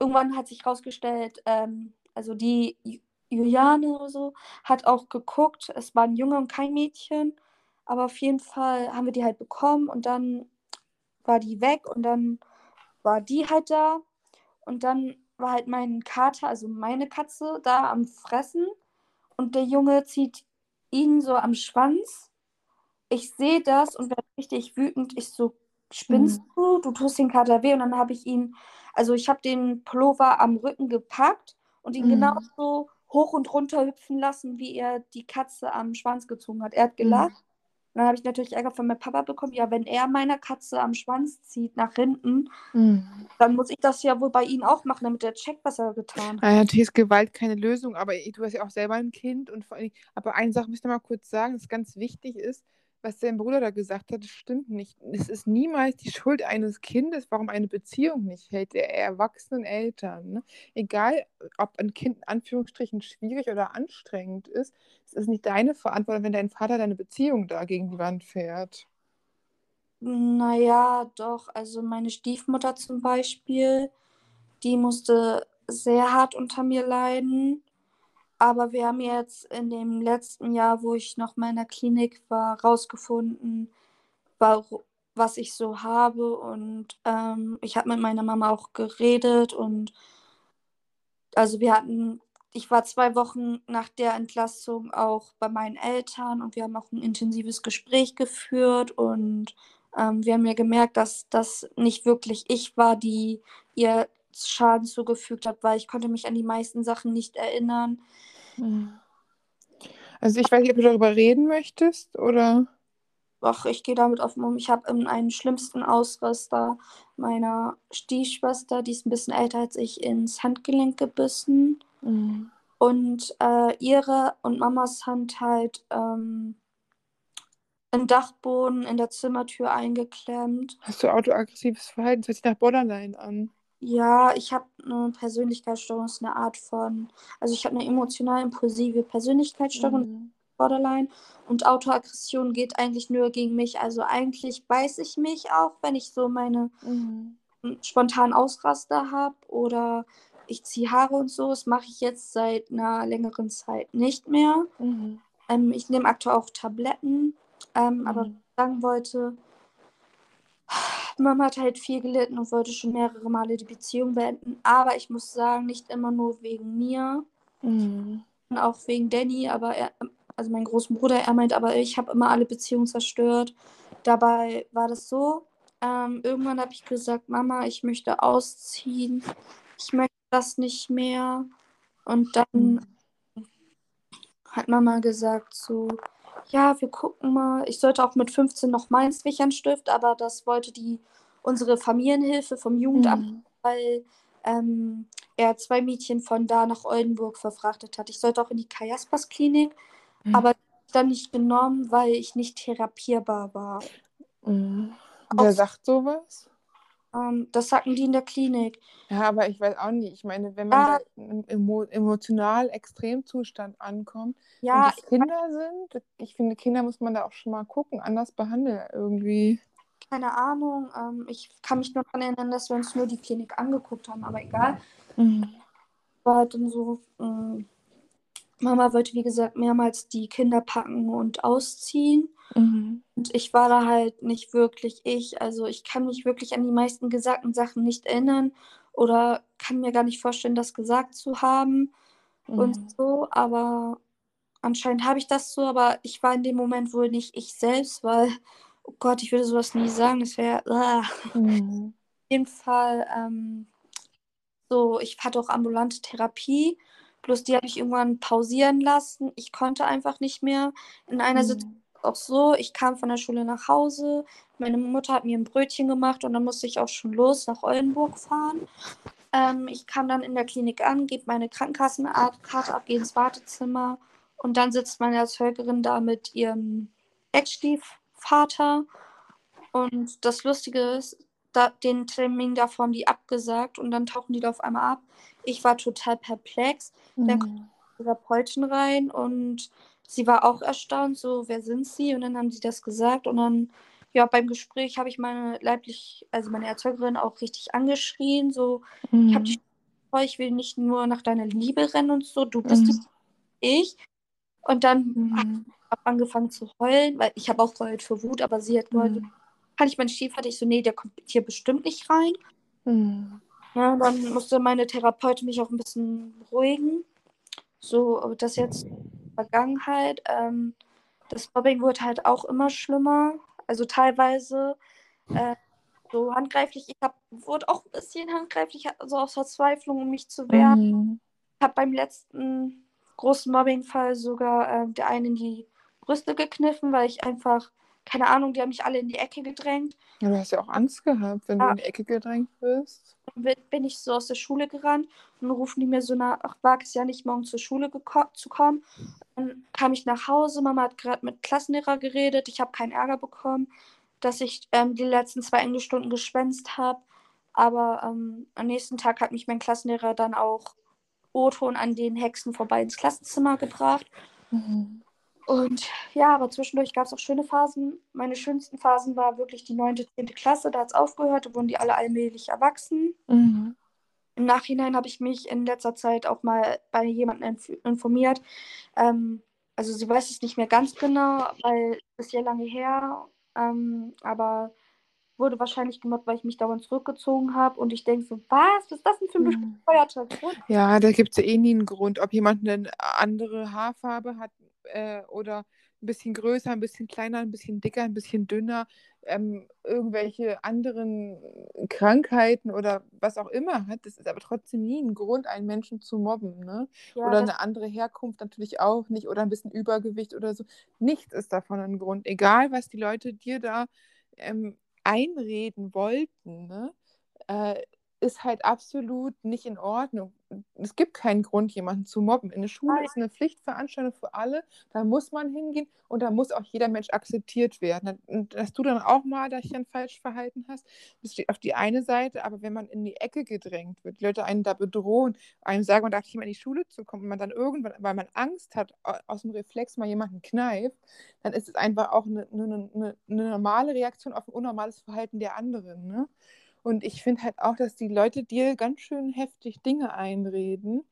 irgendwann hat sich rausgestellt, ähm, also die Ju- Juliane oder so hat auch geguckt, es war ein Junge und kein Mädchen. Aber auf jeden Fall haben wir die halt bekommen und dann war die weg und dann war die halt da. Und dann war halt mein Kater, also meine Katze, da am Fressen und der Junge zieht ihn so am Schwanz. Ich sehe das und werde richtig wütend. Ich so, spinnst Mhm. du? Du tust den Kater weh. Und dann habe ich ihn, also ich habe den Pullover am Rücken gepackt und ihn Mhm. genauso hoch und runter hüpfen lassen, wie er die Katze am Schwanz gezogen hat. Er hat gelacht. Mhm. Dann habe ich natürlich Ärger von meinem Papa bekommen. Ja, wenn er meiner Katze am Schwanz zieht nach hinten, Mhm. dann muss ich das ja wohl bei ihm auch machen, damit er checkt, was er getan hat. Ja, natürlich ist Gewalt keine Lösung, aber du hast ja auch selber ein Kind und vor allem, aber eine Sache muss ich noch mal kurz sagen, das ganz wichtig ist, was dein Bruder da gesagt hat, stimmt nicht. Es ist niemals die Schuld eines Kindes, warum eine Beziehung nicht hält, der erwachsenen Eltern. Ne? Egal, ob ein Kind in Anführungsstrichen schwierig oder anstrengend ist, es ist nicht deine Verantwortung, wenn dein Vater deine Beziehung da gegen die Wand fährt. Naja, doch. Also meine Stiefmutter zum Beispiel, die musste sehr hart unter mir leiden. Aber wir haben jetzt in dem letzten Jahr, wo ich noch mal in der Klinik war, rausgefunden, was ich so habe. Und ähm, ich habe mit meiner Mama auch geredet. Und also wir hatten ich war zwei Wochen nach der Entlassung auch bei meinen Eltern und wir haben auch ein intensives Gespräch geführt und ähm, wir haben ja gemerkt, dass das nicht wirklich ich war, die ihr Schaden zugefügt hat, weil ich konnte mich an die meisten Sachen nicht erinnern. Hm. Also ich weiß nicht, ob du darüber reden möchtest oder. Ach, ich gehe damit offen um. Ich habe einen schlimmsten Ausraster meiner Stiefschwester, die ist ein bisschen älter als ich, ins Handgelenk gebissen. Mhm. Und äh, ihre und Mamas Hand halt ähm, im Dachboden in der Zimmertür eingeklemmt. Hast du autoaggressives Verhalten? Das hört sich nach Borderline an. Ja, ich habe eine Persönlichkeitsstörung, ist eine Art von, also ich habe eine emotional impulsive Persönlichkeitsstörung, Mhm. Borderline, und Autoaggression geht eigentlich nur gegen mich. Also eigentlich beiß ich mich auch, wenn ich so meine Mhm. spontanen Ausraster habe oder ich ziehe Haare und so. Das mache ich jetzt seit einer längeren Zeit nicht mehr. Mhm. Ähm, ich nehme aktuell auch Tabletten, ähm, aber was Mhm. ich sagen wollte, Mama hat halt viel gelitten und wollte schon mehrere Male die Beziehung beenden. Aber ich muss sagen, nicht immer nur wegen mir, Mhm. auch wegen Danny. Aber er, also meinen großen Bruder, er meint, aber ich habe immer alle Beziehungen zerstört. Dabei war das so. Ähm, irgendwann habe ich gesagt, Mama, ich möchte ausziehen. Ich möchte das nicht mehr. Und dann Mhm. hat Mama gesagt so, ja, wir gucken mal. Ich sollte auch mit 15 noch meins Wichernstift, aber das wollte die unsere Familienhilfe vom Jugendamt, Mhm. weil ähm, er zwei Mädchen von da nach Oldenburg verfrachtet hat. Ich sollte auch in die Kajaspers Klinik, Mhm. aber dann nicht genommen, weil ich nicht therapierbar war. Mhm. Wer Auch- sagt sowas? Ähm, das sagten die in der Klinik. Ja, aber ich weiß auch nicht. Ich meine, wenn man Ja. da im emo emotional Extremzustand ankommt Ja, und es Kinder sind, ich finde, Kinder muss man da auch schon mal gucken, anders behandeln irgendwie. Keine Ahnung. Ähm, ich kann mich nur daran erinnern, dass wir uns nur die Klinik angeguckt haben, aber egal. Mhm. war halt dann so, ähm, Mama wollte, wie gesagt, mehrmals die Kinder packen und ausziehen. Mhm. Und ich war da halt nicht wirklich ich. Also ich kann mich wirklich an die meisten gesagten Sachen nicht erinnern oder kann mir gar nicht vorstellen, das gesagt zu haben Mhm. und so. Aber anscheinend habe ich das so, aber ich war in dem Moment wohl nicht ich selbst, weil, oh Gott, ich würde sowas nie sagen. Das wäre. Auf Mhm. jeden Fall, ähm, so, ich hatte auch ambulante Therapie. Bloß die habe ich irgendwann pausieren lassen. Ich konnte einfach nicht mehr. In einer Situation Mhm. auch so, ich kam von der Schule nach Hause. Meine Mutter hat mir ein Brötchen gemacht und dann musste ich auch schon los nach Oldenburg fahren. Ähm, ich kam dann in der Klinik an, gebe meine Krankenkassenkarte ab, gehe ins Wartezimmer und dann sitzt meine Erzeugerin da mit ihrem Ex-Stiefvater. Und das Lustige ist, da, den Termin davor haben die abgesagt und dann tauchen die da auf einmal ab. Ich war total perplex. Dann kommt Mhm. die Therapeutin rein und sie war auch erstaunt, so, wer sind sie? Und dann haben sie das gesagt und dann, ja, beim Gespräch habe ich meine leiblich, also meine Erzeugerin auch richtig angeschrien, so, ich habe Mhm. dich vor, ich will nicht nur nach deiner Liebe rennen und so, du bist Mhm. ich. Und dann habe Mhm. ich auch angefangen zu heulen, weil ich habe auch geheult für Wut, aber sie hat geheult, Mhm. kann ich meinen Stiefvater? Ich so, nee, der kommt hier bestimmt nicht rein. Mhm. Ja, dann musste meine Therapeutin mich auch ein bisschen beruhigen. So, das jetzt Vergangenheit. Ähm, das Mobbing wurde halt auch immer schlimmer. Also teilweise äh, so handgreiflich. Ich hab, wurde auch ein bisschen handgreiflich, also aus Verzweiflung, um mich zu wehren. Mhm. Ich habe beim letzten großen Mobbingfall sogar äh, der einen in die Brüste gekniffen, weil ich einfach, keine Ahnung, die haben mich alle in die Ecke gedrängt. Ja, du hast ja auch Angst gehabt, wenn du Ja. in die Ecke gedrängt wirst. Dann bin- bin ich so aus der Schule gerannt und dann rufen die mir so nach, ach, wag es ja nicht, morgen zur Schule zu kommen. Dann kam ich nach Hause, Mama hat gerade mit Klassenlehrer geredet, ich habe keinen Ärger bekommen, dass ich ähm, die letzten zwei Englischstunden geschwänzt habe. Aber ähm, am nächsten Tag hat mich mein Klassenlehrer dann auch O-Ton an den Hexen vorbei ins Klassenzimmer gebracht. Mhm. Und ja, aber zwischendurch gab es auch schöne Phasen. Meine schönsten Phasen war wirklich die 9., 10. Klasse. Da hat es aufgehört, da wurden die alle allmählich erwachsen. Mhm. Im Nachhinein habe ich mich in letzter Zeit auch mal bei jemandem inf informiert. Ähm, also sie weiß es nicht mehr ganz genau, weil es ist ja lange her. Ähm, aber wurde wahrscheinlich gemobbt, weil ich mich dauernd zurückgezogen habe. Und ich denke so, was? Was ist das denn für ein Mhm. bescheuerter Grund? Ja, da gibt es ja eh nie einen Grund, ob jemand eine andere Haarfarbe hat äh, oder ein bisschen größer, ein bisschen kleiner, ein bisschen dicker, ein bisschen dünner, ähm, irgendwelche anderen Krankheiten oder was auch immer hat. Das ist aber trotzdem nie ein Grund, einen Menschen zu mobben. Ne? Ja, oder eine andere Herkunft natürlich auch nicht oder ein bisschen Übergewicht oder so. Nichts ist davon ein Grund. Egal, was die Leute dir da ähm, einreden wollten, ne? äh, ist halt absolut nicht in Ordnung. Es gibt keinen Grund, jemanden zu mobben. In der Schule Nein. ist eine Pflichtveranstaltung für alle. Da muss man hingehen und da muss auch jeder Mensch akzeptiert werden. Und dass du dann auch mal dich dann falsch verhalten hast, das steht auf die eine Seite, aber wenn man in die Ecke gedrängt wird, die Leute einen da bedrohen, einem sagen, man darf nicht mehr in die Schule zu kommen und man dann irgendwann, weil man Angst hat, au- aus dem Reflex mal jemanden kneift, dann ist es einfach auch eine, eine, eine, eine normale Reaktion auf ein unnormales Verhalten der anderen. Ne? Und ich finde halt auch, dass die Leute dir ganz schön heftig Dinge einreden,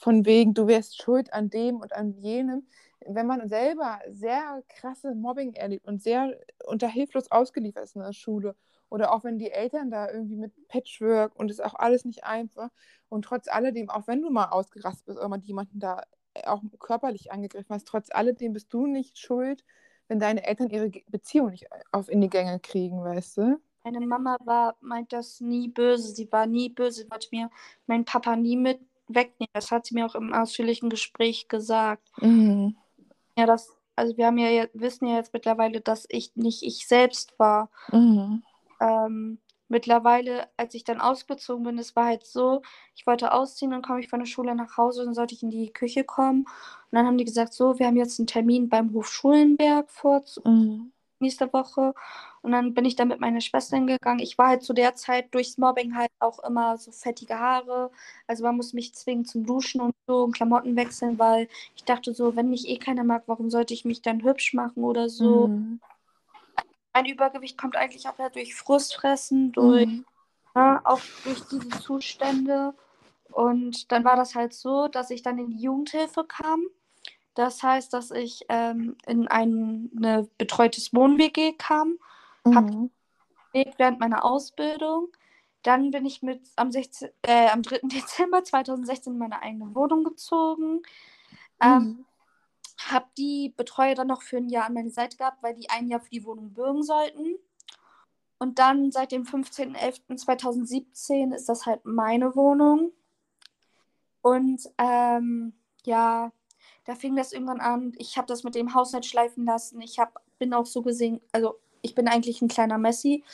von wegen, du wärst schuld an dem und an jenem. Wenn man selber sehr krasse Mobbing erlebt und sehr unter hilflos ausgeliefert ist in der Schule oder auch wenn die Eltern da irgendwie mit Patchwork und es ist auch alles nicht einfach und trotz alledem, auch wenn du mal ausgerastet bist oder mal jemanden da auch körperlich angegriffen hast, trotz alledem bist du nicht schuld, wenn deine Eltern ihre Beziehung nicht auf in die Gänge kriegen, weißt du? Meine Mama war, meint das nie böse. Sie war nie böse. Sie wollte mir meinen Papa nie mit wegnehmen. Das hat sie mir auch im ausführlichen Gespräch gesagt. Mhm. Ja, das, also wir haben ja, jetzt- wissen ja jetzt mittlerweile, dass ich nicht ich selbst war. Mhm. Ähm, mittlerweile, als ich dann ausgezogen bin, es war halt so, ich wollte ausziehen, dann komme ich von der Schule nach Hause, dann sollte ich in die Küche kommen. Und dann haben die gesagt, so, wir haben jetzt einen Termin beim Hof Schulenberg vor Mhm. nächste Woche. Und dann bin ich da mit meiner Schwester hingegangen. Ich war halt zu der Zeit durchs Mobbing halt auch immer so fettige Haare. Also man muss mich zwingen zum Duschen und so und Klamotten wechseln, weil ich dachte so, wenn mich eh keiner mag, warum sollte ich mich dann hübsch machen oder so. Mhm. Mein Übergewicht kommt eigentlich auch ja durch Frustfressen, durch, Mhm. ne, auch durch diese Zustände. Und dann war das halt so, dass ich dann in die Jugendhilfe kam. Das heißt, dass ich ähm, in ein eine betreutes Wohn-WG kam, Mhm. gelebt während meiner Ausbildung. Dann bin ich mit am, 16, äh, am 3. <laughs> Dezember 2016 in meine eigene Wohnung gezogen. Ähm, Mhm. habe die Betreuer dann noch für ein Jahr an meine Seite gehabt, weil die ein Jahr für die Wohnung bürgen sollten. Und dann seit dem 15.11.2017 ist das halt meine Wohnung. Und ähm, ja, da fing das irgendwann an. Ich habe das mit dem Haus nicht schleifen lassen. Ich hab, bin auch so gesehen, also ich bin eigentlich ein kleiner Messi,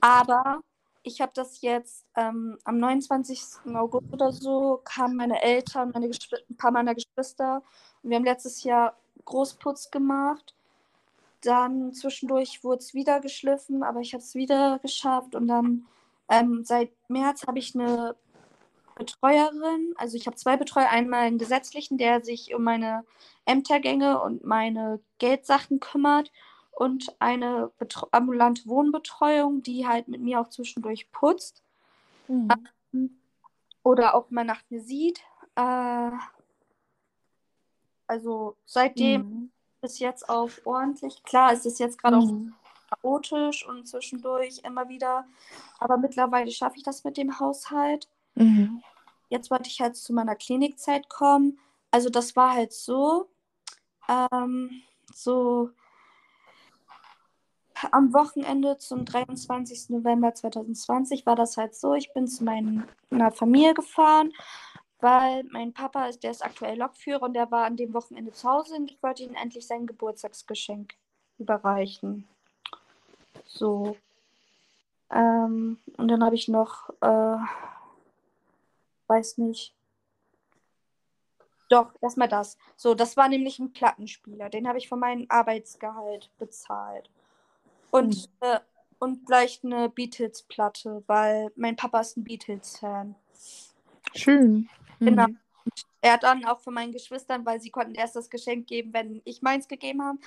aber ich habe das jetzt ähm, am 29. August oder so, kamen meine Eltern, meine ein paar meiner Geschwister. Und wir haben letztes Jahr Großputz gemacht. Dann zwischendurch wurde es wieder geschliffen, aber ich habe es wieder geschafft. Und dann ähm, seit März habe ich eine Betreuerin. Also ich habe zwei Betreuer. Einmal einen gesetzlichen, der sich um meine Ämtergänge und meine Geldsachen kümmert. Und eine betro- ambulante Wohnbetreuung, die halt mit mir auch zwischendurch putzt. Mhm. Oder auch mal nach mir sieht. Äh, also seitdem Mhm. bis jetzt auch ordentlich. Klar, es ist jetzt gerade auch Mhm. chaotisch und zwischendurch immer wieder. Aber mittlerweile schaffe ich das mit dem Haushalt. Mhm. Jetzt wollte ich halt zu meiner Klinikzeit kommen. Also das war halt so, ähm, so am Wochenende zum 23. November 2020 war das halt so, ich bin zu meiner Familie gefahren, weil mein Papa ist, der ist aktuell Lokführer und der war an dem Wochenende zu Hause und ich wollte ihm endlich sein Geburtstagsgeschenk überreichen. So. Ähm, und dann habe ich noch, äh, weiß nicht. Doch, erstmal das. So, das war nämlich ein Plattenspieler. Den habe ich von meinem Arbeitsgehalt bezahlt. Und, äh, und gleich eine Beatles-Platte, weil mein Papa ist ein Beatles-Fan. Schön. Genau. Mhm. Er hat dann auch von meinen Geschwistern, weil sie konnten erst das Geschenk geben, wenn ich meins gegeben habe.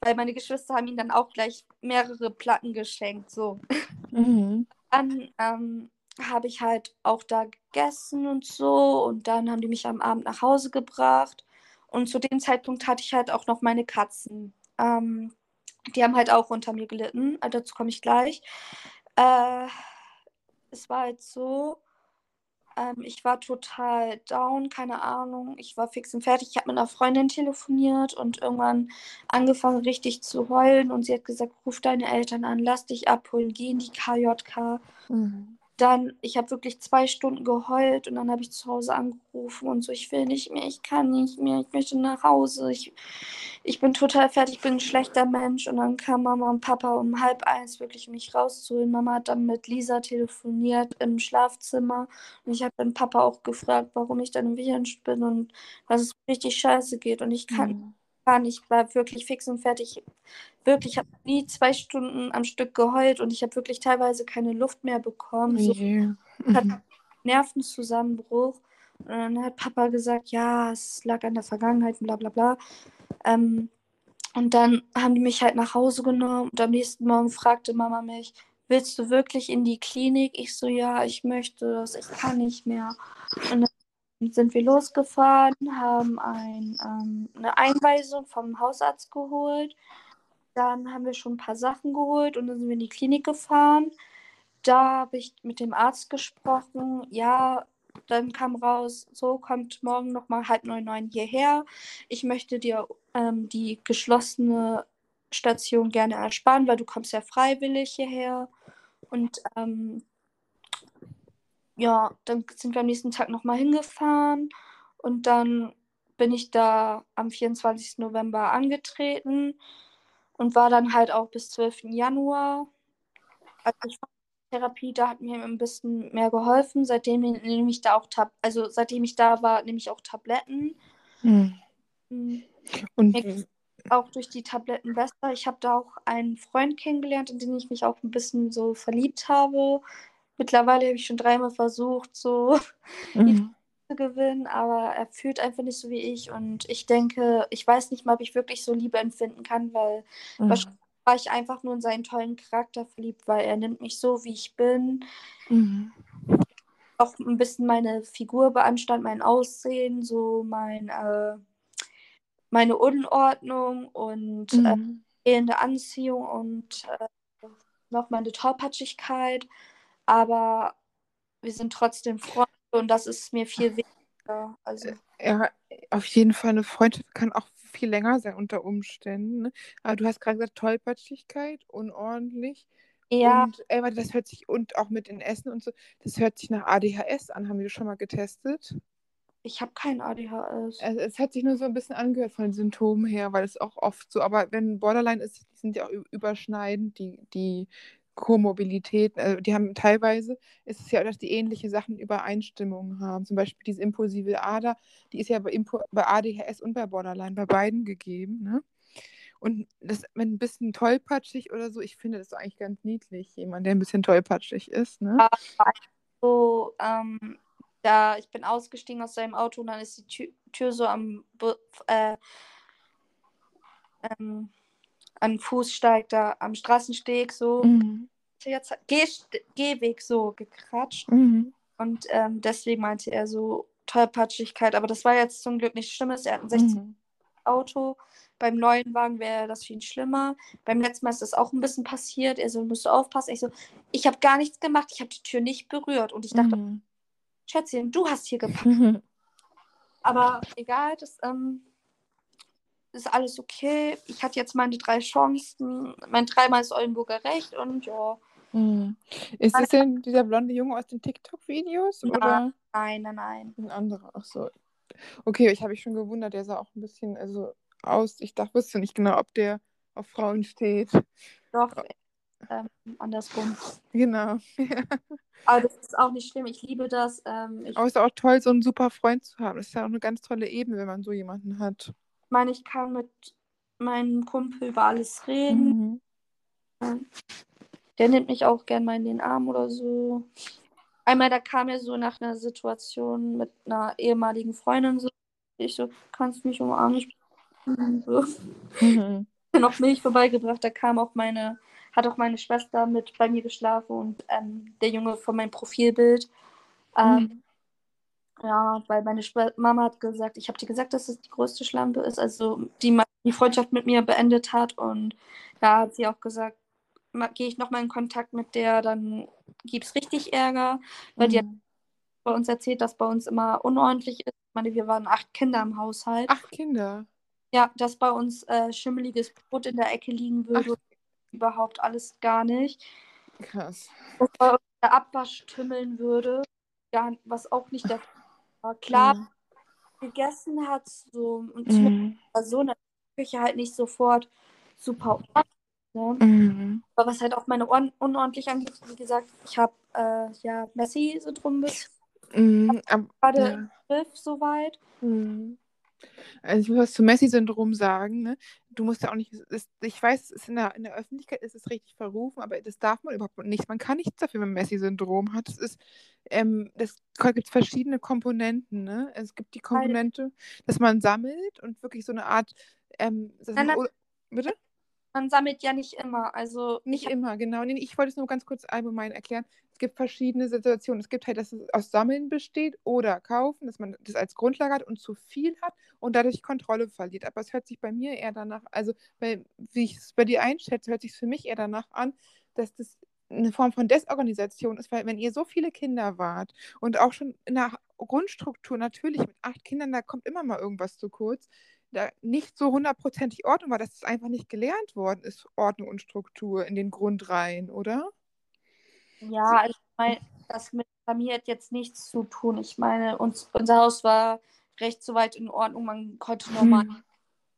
Weil meine Geschwister haben ihm dann auch gleich mehrere Platten geschenkt. So. Mhm. Dann ähm, habe ich halt auch da gegessen und so. Und dann haben die mich am Abend nach Hause gebracht. Und zu dem Zeitpunkt hatte ich halt auch noch meine Katzen. Ähm, die haben halt auch unter mir gelitten. Also dazu komme ich gleich. Äh, es war halt so, ähm, ich war total down, keine Ahnung. Ich war fix und fertig. Ich habe mit einer Freundin telefoniert und irgendwann angefangen, richtig zu heulen. Und sie hat gesagt: Ruf deine Eltern an, lass dich abholen, geh in die KJK. Mhm dann, ich habe wirklich zwei Stunden geheult und dann habe ich zu Hause angerufen und so, ich will nicht mehr, ich kann nicht mehr, ich möchte nach Hause, ich, ich bin total fertig, ich bin ein schlechter Mensch. Und dann kam Mama und Papa um halb eins wirklich mich rauszuholen. Mama hat dann mit Lisa telefoniert im Schlafzimmer und ich habe dann Papa auch gefragt, warum ich dann im Widerstand bin und dass es richtig scheiße geht und ich kann. Mhm fahren. Ich war wirklich fix und fertig. Wirklich, ich habe nie zwei Stunden am Stück geheult und ich habe wirklich teilweise keine Luft mehr bekommen. So, yeah. hat Nervenzusammenbruch. Und dann hat Papa gesagt, ja, es lag an der Vergangenheit und bla bla bla. Ähm, und dann haben die mich halt nach Hause genommen und am nächsten Morgen fragte Mama mich, willst du wirklich in die Klinik? Ich so, ja, ich möchte das, ich kann nicht mehr. Und dann sind wir losgefahren, haben ein, ähm, eine Einweisung vom Hausarzt geholt. Dann haben wir schon ein paar Sachen geholt und dann sind wir in die Klinik gefahren. Da habe ich mit dem Arzt gesprochen. Ja, dann kam raus, so kommt morgen nochmal halb neun, neun hierher. Ich möchte dir ähm, die geschlossene Station gerne ersparen, weil du kommst ja freiwillig hierher. Und ähm, ja, dann sind wir am nächsten Tag nochmal hingefahren und dann bin ich da am 24. November angetreten und war dann halt auch bis 12. Januar. Also ich Therapie, da hat mir ein bisschen mehr geholfen. Seitdem nehme ich da auch Tab also seitdem ich da war, nehme ich auch Tabletten. Hm. Und mir auch durch die Tabletten besser. Ich habe da auch einen Freund kennengelernt, in den ich mich auch ein bisschen so verliebt habe. Mittlerweile habe ich schon dreimal versucht, so mhm. <laughs> zu gewinnen, aber er fühlt einfach nicht so wie ich. Und ich denke, ich weiß nicht mal, ob ich wirklich so Liebe empfinden kann, weil mhm. wahrscheinlich war ich einfach nur in seinen tollen Charakter verliebt, weil er nimmt mich so, wie ich bin. Mhm. Auch ein bisschen meine Figur beanstand, mein Aussehen, so mein, äh, meine Unordnung und äh, mhm. äh, fehlende Anziehung und äh, noch meine Tollpatschigkeit aber wir sind trotzdem Freunde und das ist mir viel wichtiger. Also. Ja, auf jeden Fall eine Freundschaft kann auch viel länger sein unter Umständen. Ne? Aber du hast gerade gesagt, Tollpatschigkeit, unordentlich. Ja. Und ey, warte, das hört sich, und auch mit den Essen und so, das hört sich nach ADHS an. Haben wir das schon mal getestet? Ich habe kein ADHS. Es, es, hat sich nur so ein bisschen angehört von den Symptomen her, weil es auch oft so, aber wenn Borderline ist, die sind ja auch überschneidend, die, die Komobilität, also die haben teilweise, ist es ja, dass die ähnliche Sachen Übereinstimmungen haben. Zum Beispiel diese impulsive Ader, die ist ja bei, Impo bei ADHS und bei Borderline, bei beiden gegeben. Ne? Und das, wenn ein bisschen tollpatschig oder so, ich finde das eigentlich ganz niedlich, jemand, der ein bisschen tollpatschig ist. Ne? So, ähm, da, ich bin ausgestiegen aus seinem Auto und dann ist die Tür, Tür so am äh, ähm, an Fußsteig da am Straßensteg so mhm. jetzt Geh, Gehweg so gekratscht. Mhm. Und ähm, deswegen meinte er so Tollpatschigkeit. Aber das war jetzt zum Glück nichts Schlimmes. Er hat ein 16 mhm. Auto. Beim neuen Wagen wäre das viel schlimmer. Beim letzten Mal ist das auch ein bisschen passiert. Er so, musst du aufpassen. Ich so, ich habe gar nichts gemacht. Ich habe die Tür nicht berührt. Und ich dachte, mhm. Schätzchen, du hast hier <laughs> gepackt. Aber egal, das ähm, ist alles okay. Ich hatte jetzt meine drei Chancen. Mein dreimal ist Oldenburger Recht und ja. Hm. Ist es denn dieser blonde Junge aus den TikTok-Videos? Nein, nein, nein, nein. Ein anderer, ach so. Okay, ich habe mich schon gewundert, der sah auch ein bisschen also aus. Ich dachte, wusste nicht genau, ob der auf Frauen steht. Doch, ähm, andersrum. Genau. <laughs> Aber das ist auch nicht schlimm. Ich liebe das. Ähm, ich Aber es ist auch toll, so einen super Freund zu haben. Das ist ja auch eine ganz tolle Ebene, wenn man so jemanden hat meine, ich kann mit meinem Kumpel über alles reden. Mhm. Der nimmt mich auch gern mal in den Arm oder so. Einmal, da kam er so nach einer Situation mit einer ehemaligen Freundin so. Ich so, kannst mich umarmen? Ich <laughs> so. Mhm. noch Milch vorbeigebracht. Da kam auch meine, hat auch meine Schwester mit bei mir geschlafen und ähm, der Junge von meinem Profilbild. Ähm, mhm. Ja, weil meine Schw Mama hat gesagt, ich habe dir gesagt, dass es die größte Schlampe ist, also die die Freundschaft mit mir beendet hat und Da hat sie auch gesagt, gehe ich nochmal in Kontakt mit der, dann gibt es richtig Ärger, weil die hat Mhm. bei uns erzählt, dass bei uns immer unordentlich ist. Ich meine, wir waren acht Kinder im Haushalt. Acht Kinder. Ja, dass bei uns äh, schimmeliges Brot in der Ecke liegen würde, Ach. überhaupt alles gar nicht. Krass. Dass bei uns der Abwasch tümmeln würde, ja, was auch nicht der. Klar, Mhm. gegessen hat so und Mhm. so in der Küche halt nicht sofort super ordentlich. Ne? Mhm. Aber was halt auch meine Ohren unordentlich angeht, wie gesagt, ich habe äh, ja Messi-Syndrom bis Mhm. Ab- gerade ja. im Griff soweit. Mhm. Also ich muss was zum Messi-Syndrom sagen. Ne? Du musst ja auch nicht, ist, ich weiß, ist in der, in der Öffentlichkeit ist es richtig verrufen, aber das darf man überhaupt nicht. Man kann nichts dafür, wenn man Messi-Syndrom hat. Es ist, ähm, das gibt verschiedene Komponenten. Ne? Es gibt die Komponente, dass man sammelt und wirklich so eine Art, ähm, Nein, nein. oder- bitte? Man sammelt ja nicht immer. Also Nicht ich immer, genau. Nee, ich wollte es nur ganz kurz allgemein erklären. Es gibt verschiedene Situationen. Es gibt halt, dass es aus Sammeln besteht oder kaufen, dass man das als Grundlage hat und zu viel hat und dadurch Kontrolle verliert. Aber es hört sich bei mir eher danach, also bei, wie ich es bei dir einschätze, hört sich es für mich eher danach an, dass das eine Form von Desorganisation ist, weil wenn ihr so viele Kinder wart und auch schon in der Grundstruktur natürlich mit acht Kindern, da kommt immer mal irgendwas zu kurz, da nicht so hundertprozentig Ordnung war, dass es einfach nicht gelernt worden ist, Ordnung und Struktur in den Grundreihen, oder? Ja, also ich meine, <laughs> das mit Familie hat jetzt nichts zu tun. Ich meine, uns, unser Haus war recht soweit in Ordnung. Man konnte normal. Hm.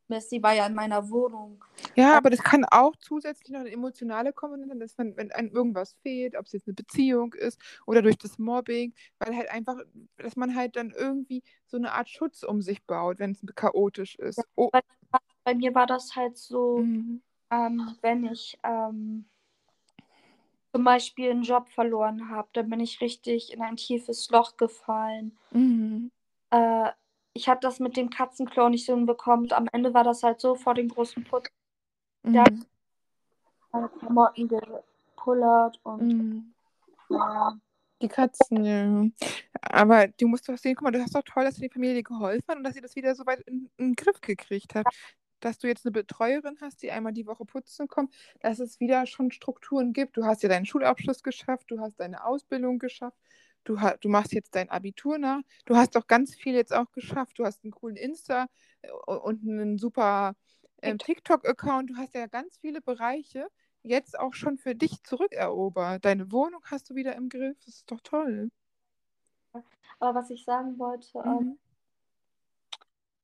Messi war ja in meiner Wohnung. Ja, aber das kann auch zusätzlich noch eine emotionale Komponente, dass man, wenn einem irgendwas fehlt, ob es jetzt eine Beziehung ist oder durch das Mobbing, weil halt einfach, dass man halt dann irgendwie so eine Art Schutz um sich baut, wenn es chaotisch ist. Oh. Bei, bei mir war das halt so, Mhm. ähm, wenn ich ähm, zum Beispiel einen Job verloren habe, dann bin ich richtig in ein tiefes Loch gefallen. Mhm. Äh, ich habe das mit dem Katzenklo nicht so hinbekommen. Am Ende war das halt so vor dem großen Putz Ja. Mhm. meine Klamotten gepullert und Mhm. ja. Die Katzen, ja. Aber du musst doch sehen, guck mal, du hast doch toll, dass dir die Familie geholfen hat und dass ihr das wieder so weit in, in den Griff gekriegt habt. Dass du jetzt eine Betreuerin hast, die einmal die Woche putzen kommt, dass es wieder schon Strukturen gibt. Du hast ja deinen Schulabschluss geschafft, du hast deine Ausbildung geschafft, du, du machst jetzt dein Abitur nach. Du hast doch ganz viel jetzt auch geschafft. Du hast einen coolen Insta äh, und einen super ähm, TikTok-Account. Du hast ja ganz viele Bereiche jetzt auch schon für dich zurückerobert. Deine Wohnung hast du wieder im Griff. Das ist doch toll. Aber was ich sagen wollte, ähm, Mhm.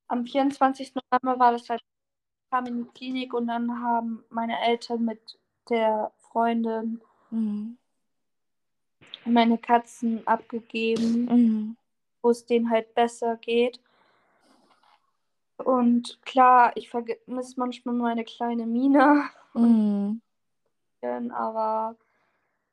am 24. November war das halt, kam in die Klinik und dann haben meine Eltern mit der Freundin Mhm. meine Katzen abgegeben, Mhm. wo es denen halt besser geht. Und klar, ich vermisse manchmal meine kleine Mina, Mhm. aber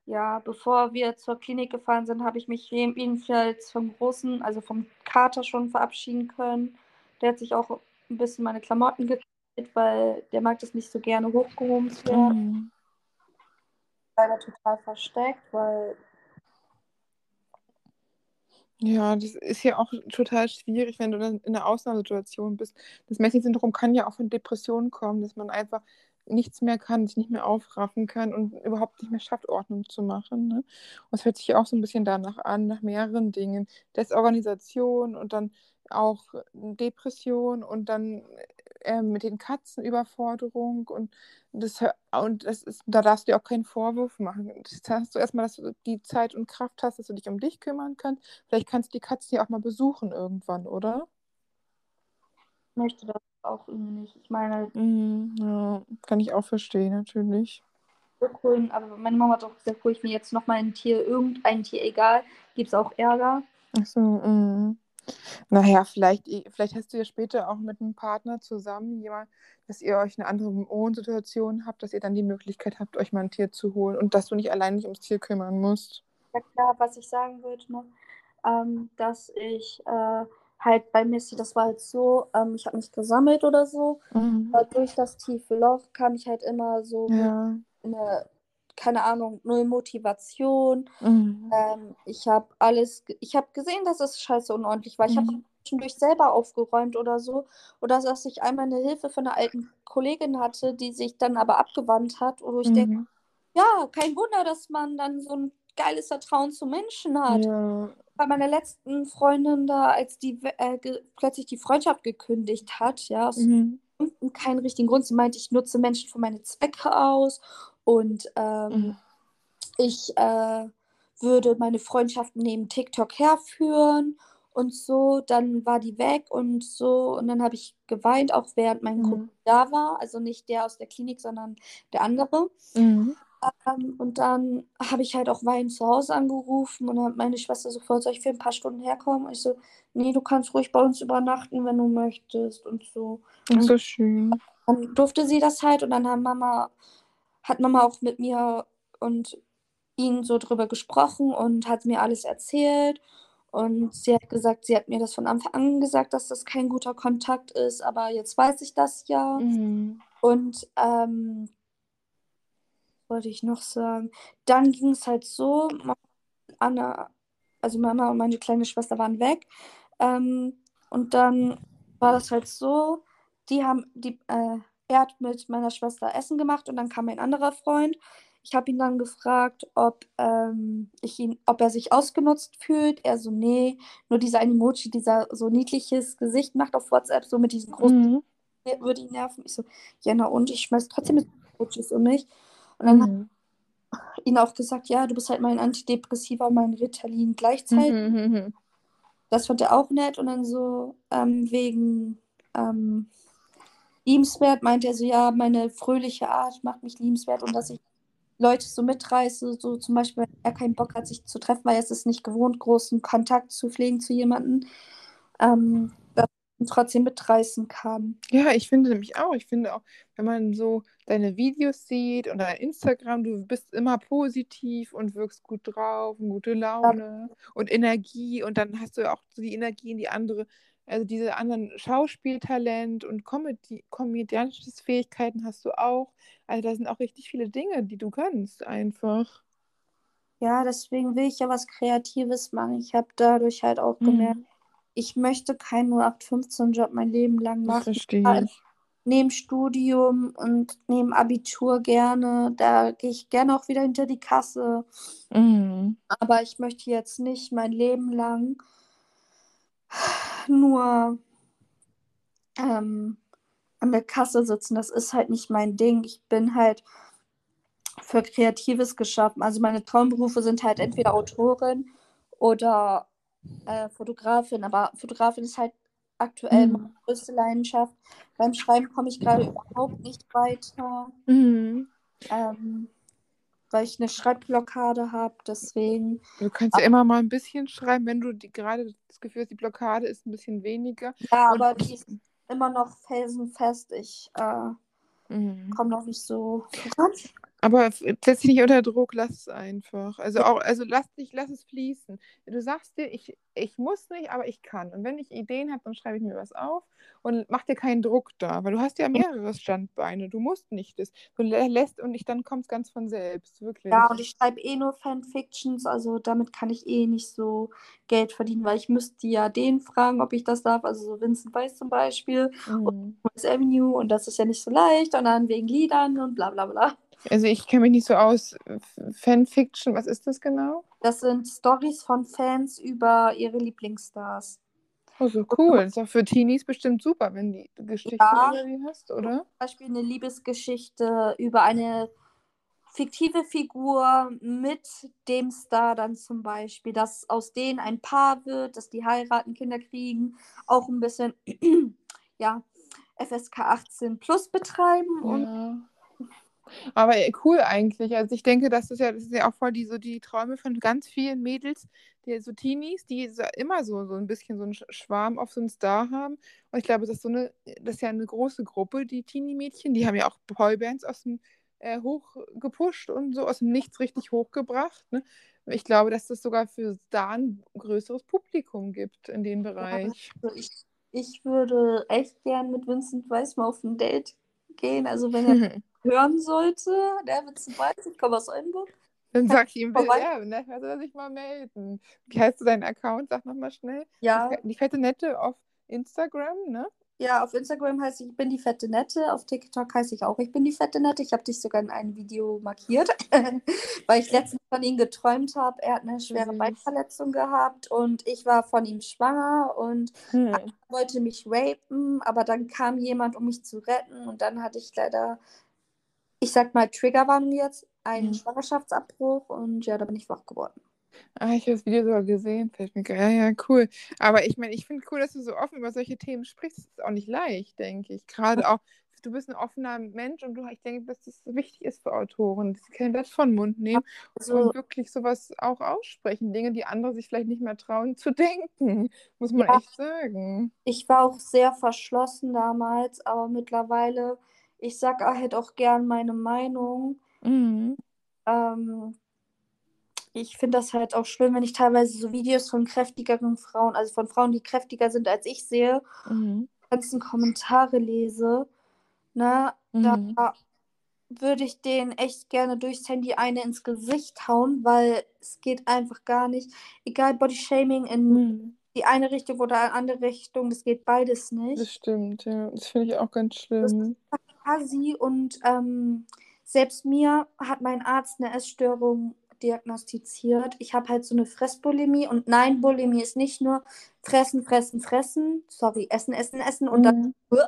ja, bevor wir zur Klinik gefahren sind, habe ich mich jedenfalls vom Großen, also vom Kater schon verabschieden können. Der hat sich auch ein bisschen meine Klamotten geteilt, weil der mag das nicht so gerne hochgehoben zu werden. Mhm. Leider total versteckt, weil Ja, das ist ja auch total schwierig, wenn du dann in einer Ausnahmesituation bist. Das Messi-Syndrom kann ja auch von Depressionen kommen, dass man einfach nichts mehr kann, sich nicht mehr aufraffen kann und überhaupt nicht mehr schafft, Ordnung zu machen. Ne? Und es hört sich ja auch so ein bisschen danach an, nach mehreren Dingen. Desorganisation und dann auch Depression und dann äh, mit den Katzen Überforderung und das, und das ist, da darfst du dir auch keinen Vorwurf machen. Das hast du erstmal, dass du die Zeit und Kraft hast, dass du dich um dich kümmern kannst. Vielleicht kannst du die Katzen ja auch mal besuchen irgendwann, oder? ich möchte das auch irgendwie nicht. Ich meine, Mhm, ja, kann ich auch verstehen, natürlich. cool, aber meine Mama hat auch gesagt, hol ich mir jetzt nochmal ein Tier, irgendein Tier, egal, gibt es auch Ärger. Ach so, mhm. Naja, vielleicht, vielleicht hast du ja später auch mit einem Partner zusammen jemand, dass ihr euch eine andere Wohnsituation habt, dass ihr dann die Möglichkeit habt, euch mal ein Tier zu holen und dass du nicht allein dich ums Tier kümmern musst. Ja klar, was ich sagen wollte noch, ähm, dass ich äh, halt bei Missy, das war halt so, ähm, ich habe mich gesammelt oder so, Mhm. aber durch das tiefe Loch kam ich halt immer so Ja. in eine, keine Ahnung, null Motivation. Mhm. Ähm, ich habe alles, ich habe gesehen, dass es scheiße unordentlich war. Ich habe Mhm. zwischendurch selber aufgeräumt oder so. Oder dass ich einmal eine Hilfe von einer alten Kollegin hatte, die sich dann aber abgewandt hat, wo ich denke, Mhm. ja, kein Wunder, dass man dann so ein geiles Vertrauen zu Menschen hat. Ja. Bei meiner letzten Freundin da, als die äh, plötzlich die Freundschaft gekündigt hat, ja, aus Mhm. keinen richtigen Grund. Sie meinte, ich nutze Menschen für meine Zwecke aus und ähm, Mhm. ich äh, würde meine Freundschaften neben TikTok herführen und so. Dann war die weg und so. Und dann habe ich geweint, auch während mein Mhm. Kumpel da war. Also nicht der aus der Klinik, sondern der andere. Mhm. Ähm, und dann habe ich halt auch weinend zu Hause angerufen und dann hat meine Schwester sofort, soll ich für ein paar Stunden herkommen? Und ich so, nee, du kannst ruhig bei uns übernachten, wenn du möchtest und so. Ach, so schön. Dann durfte sie das halt und dann haben Mama, hat Mama auch mit mir und ihn so drüber gesprochen und hat mir alles erzählt. Und sie hat gesagt, sie hat mir das von Anfang an gesagt, dass das kein guter Kontakt ist, aber jetzt weiß ich das ja. Mhm. Und ähm, was wollte ich noch sagen? Dann ging es halt so, Anna, also Mama und meine kleine Schwester waren weg. Ähm, und dann war das halt so, die haben, die, äh, er hat mit meiner Schwester Essen gemacht und dann kam ein anderer Freund. Ich habe ihn dann gefragt, ob, ähm, ich ihn, ob er sich ausgenutzt fühlt. Er so, nee, nur dieser Emoji, dieser so niedliches Gesicht macht auf WhatsApp, so mit diesen großen Mhm. würde ihn nerven. Ich so, ja, na und ich schmeiß trotzdem mit Coaches um mich. Und dann hat Mhm. ihn auch gesagt, ja, du bist halt mein Antidepressiva und mein Ritalin gleichzeitig. Mhm. Mhm. Das fand er auch nett. Und dann so ähm, wegen ähm, liebenswert meinte er so, ja, meine fröhliche Art macht mich liebenswert und dass ich Leute so mitreiße, so zum Beispiel, wenn er keinen Bock hat, sich zu treffen, weil er ist es nicht gewohnt, großen Kontakt zu pflegen zu jemandem, ähm, dass man trotzdem mitreißen kann. Ja, ich finde nämlich auch, ich finde auch, wenn man so deine Videos sieht und dein Instagram, du bist immer positiv und wirkst gut drauf und gute Laune und Energie und dann hast du ja auch so die Energie in die andere, also diese anderen Schauspieltalent und Comedy, komödiantische Fähigkeiten hast du auch. Also da sind auch richtig viele Dinge, die du kannst einfach. Ja, deswegen will ich ja was Kreatives machen. Ich habe dadurch halt auch gemerkt, Mhm. ich möchte keinen 0815-Job mein Leben lang Das machen. verstehe ich. Neben Studium und neben Abitur gerne. Da gehe ich gerne auch wieder hinter die Kasse. Mhm. Aber ich möchte jetzt nicht mein Leben lang nur ähm, an der Kasse sitzen. Das ist halt nicht mein Ding. Ich bin halt für Kreatives geschaffen. Also meine Traumberufe sind halt entweder Autorin oder äh, Fotografin. Aber Fotografin ist halt aktuell Mhm. meine größte Leidenschaft. Beim Schreiben komme ich gerade überhaupt nicht weiter, Mhm. ähm, weil ich eine Schreibblockade habe. Deswegen, Du kannst ja immer mal ein bisschen schreiben, wenn du die, gerade das Gefühl hast, die Blockade ist ein bisschen weniger. ja, aber die ist immer noch felsenfest. Ich äh, Mhm. komme noch nicht so voran. Aber setz dich nicht unter Druck, lass es einfach. Also auch, also lass dich, lass es fließen. Du sagst dir, ich, ich muss nicht, aber ich kann. Und wenn ich Ideen habe, dann schreibe ich mir was auf und mach dir keinen Druck da, weil du hast ja mehrere Standbeine. Du musst nicht das. Du lä- lässt und ich, dann kommt es ganz von selbst, wirklich. Ja, und ich schreibe eh nur Fanfictions, also damit kann ich eh nicht so Geld verdienen, weil ich müsste ja den fragen, ob ich das darf. Also so Vincent Weiss zum Beispiel, Mhm. West Avenue und das ist ja nicht so leicht und dann wegen Liedern und bla bla bla. Also ich kenne mich nicht so aus. Fanfiction, was ist das genau? Das sind Stories von Fans über ihre Lieblingsstars. Oh, so cool. Das ist auch für Teenies bestimmt super, wenn die Geschichten Ja. die hast, oder? Zum Beispiel eine Liebesgeschichte über eine fiktive Figur mit dem Star dann zum Beispiel, dass aus denen ein Paar wird, dass die heiraten, Kinder kriegen, auch ein bisschen, <clears throat> ja, FSK 18 plus betreiben und Ja. Aber äh, cool eigentlich. Also ich denke, das ist ja, das ist ja auch voll die, so die Träume von ganz vielen Mädels, die so Teenies, die so immer so, so ein bisschen so einen Sch- Schwarm auf so einen Star haben. Und ich glaube, das ist so eine, das ist ja eine große Gruppe, die Teenie-Mädchen, die haben ja auch Boybands aus dem äh, hoch gepusht und so aus dem Nichts richtig hochgebracht. Ne? Ich glaube, dass das sogar für da ein größeres Publikum gibt in dem Bereich. also ich, ich würde echt gern mit Vincent Weiss mal auf ein Date gehen. Also wenn er <laughs> hören sollte, der Vincent Weiss, ich komme aus Oldenburg. Dann sag ich ihm, <laughs> vorbei? ja, ne, soll er sich mal melden. Wie heißt du deinen Account? Sag nochmal schnell. Ja, die fette Nette auf Instagram, ne? ja, auf Instagram heiße ich, ich bin die fette Nette. Auf TikTok heiße ich auch, ich bin die fette Nette. Ich habe dich sogar in einem Video markiert, <laughs> weil ich letztens von ihm geträumt habe. Er hat eine schwere. Beinverletzung gehabt und ich war von ihm schwanger und Hm. wollte mich rapen, aber dann kam jemand, um mich zu retten und dann hatte ich leider, ich sag mal Triggerwarnung jetzt, einen Mhm. Schwangerschaftsabbruch und ja, da bin ich wach geworden. Ah, ich habe das Video sogar gesehen. Fällt mir Ja, ja, cool. Aber ich meine, ich finde cool, dass du so offen über solche Themen sprichst. Das ist auch nicht leicht, denke ich. Gerade auch, du bist ein offener Mensch und du, ich denke, dass das wichtig ist für Autoren, dass sie kein Blatt von den Mund nehmen Also, und wirklich sowas auch aussprechen. Dinge, die andere sich vielleicht nicht mehr trauen zu denken, muss man Ja. echt sagen. ich war auch sehr verschlossen damals, aber mittlerweile, ich sag halt auch gern meine Meinung. Mhm. Ähm, ich finde das halt auch schlimm, wenn ich teilweise so Videos von kräftigeren Frauen, also von Frauen, die kräftiger sind als ich sehe, Mhm. ganzen Kommentare lese. Ne, da Mhm. würde ich denen echt gerne durchs Handy eine ins Gesicht hauen, weil es geht einfach gar nicht. Egal, Bodyshaming in Mhm. die eine Richtung oder in eine andere Richtung, das geht beides Das nicht. stimmt, ja. Das finde ich auch ganz schlimm. Quasi und ähm, selbst mir hat mein Arzt eine Essstörung diagnostiziert. Ich habe halt so eine Fressbulimie und nein, Bulimie ist nicht nur fressen, fressen, fressen, sorry, essen, essen, essen und dann Mhm.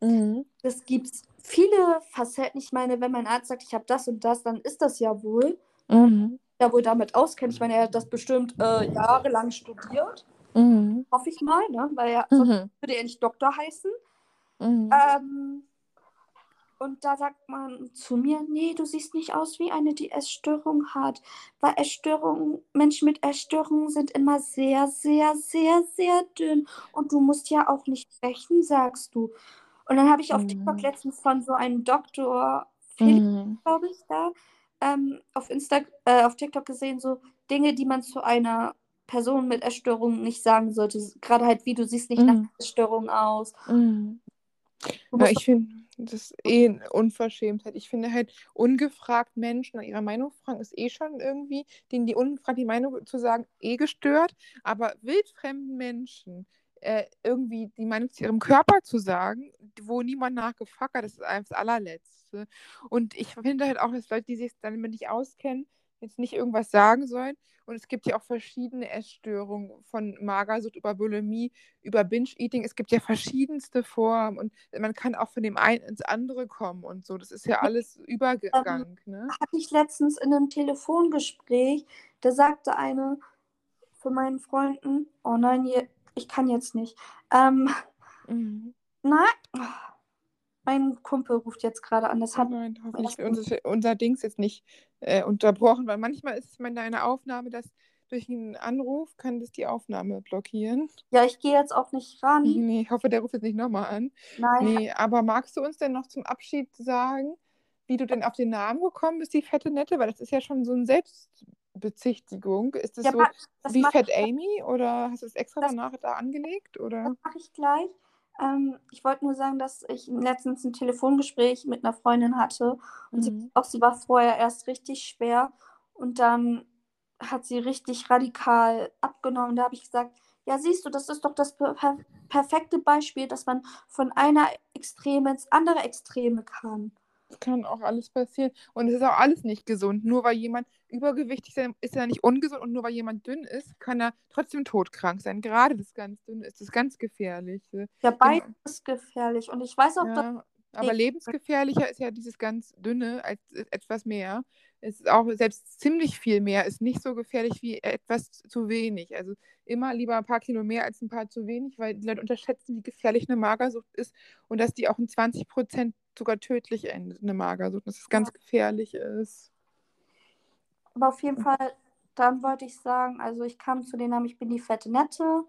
Mhm. das gibt viele Facetten. Ich meine, wenn mein Arzt sagt, ich habe das und das, dann ist das ja wohl. Mhm. Ja, wohl damit auskennt. Ich meine, er hat das bestimmt äh, jahrelang studiert. Mhm. Hoffe ich mal, ne? Weil er Mhm. würde er nicht Doktor heißen. Mhm. Ähm, und da sagt man zu mir, nee, du siehst nicht aus wie eine, die Essstörung hat. Weil Essstörungen, Menschen mit Essstörungen sind immer sehr, sehr, sehr, sehr dünn. Und du musst ja auch nicht sprechen, sagst du. Und dann habe ich auf Mhm. TikTok letztens von so einem Doktor Felix, Mhm. glaube ich, da ähm, auf Insta äh, auf TikTok gesehen, so Dinge, die man zu einer Person mit Essstörung nicht sagen sollte. Gerade halt, wie du siehst nicht nach Mhm. Essstörung aus. Mhm. Ja, ich finde, das ist eh eine Unverschämtheit. Ich finde halt, ungefragt Menschen nach ihrer Meinung fragen, ist eh schon irgendwie, denen die ungefragt die Meinung zu sagen, eh gestört. Aber wildfremden Menschen äh, irgendwie die Meinung zu ihrem Körper zu sagen, wo niemand nachgefragt hat, das ist einfach das allerletzte. Und ich finde halt auch, dass Leute, die sich damit nicht auskennen, jetzt nicht irgendwas sagen sollen. Und es gibt ja auch verschiedene Essstörungen von Magersucht über Bulimie, über Binge-Eating. Es gibt ja verschiedenste Formen und man kann auch von dem einen ins andere kommen und so. Das ist ja alles Übergang, ne? hatte ich letztens in einem Telefongespräch, da sagte eine von meinen Freunden, oh nein, ich kann jetzt nicht. Ähm, Mhm. nein, mein Kumpel ruft jetzt gerade an. Das Oh hat nein, hoffentlich wird unser, unser Dings jetzt nicht äh, unterbrochen, weil manchmal ist es in einer Aufnahme, dass durch einen Anruf kann das die Aufnahme blockieren. ja, ich gehe jetzt auch nicht ran. <laughs> Nee, ich hoffe, der ruft jetzt nicht nochmal an. Nein, Nee, aber magst du uns denn noch zum Abschied sagen, wie du denn auf den Namen gekommen bist, die fette Nette? Weil das ist ja schon so eine Selbstbezichtigung. Ist das ja, so das wie mache Fat Amy oder hast du es extra Das- danach da angelegt? Oder? mach ich gleich. Ähm, ich wollte nur sagen, dass ich letztens ein Telefongespräch mit einer Freundin hatte und sie Mhm. auch, sie war vorher erst richtig schwer und dann hat sie richtig radikal abgenommen. Da habe ich gesagt, ja, siehst du, das ist doch das per- perfekte Beispiel, dass man von einer Extreme ins andere Extreme kann. Das kann auch alles passieren. Und es ist auch alles nicht gesund. Nur weil jemand übergewichtig ist, ist er nicht ungesund. Und nur weil jemand dünn ist, kann er trotzdem todkrank sein. Gerade das ganz Dünne ist das ganz Gefährliche. Ja, beides Genau. ist gefährlich. Und ich weiß auch, dass Ja, aber ich- lebensgefährlicher ist ja dieses ganz dünne als äh, etwas mehr. Es ist auch selbst ziemlich viel mehr ist nicht so gefährlich wie etwas zu wenig. Also immer lieber ein paar Kilo mehr als ein paar zu wenig, weil die Leute unterschätzen, wie gefährlich eine Magersucht ist und dass die auch in 20 Prozent sogar tödlich endet, eine Magersucht, dass es ganz gefährlich ist. Aber auf jeden Fall, dann wollte ich sagen, also ich kam zu den Namen, ich bin die fette Nette.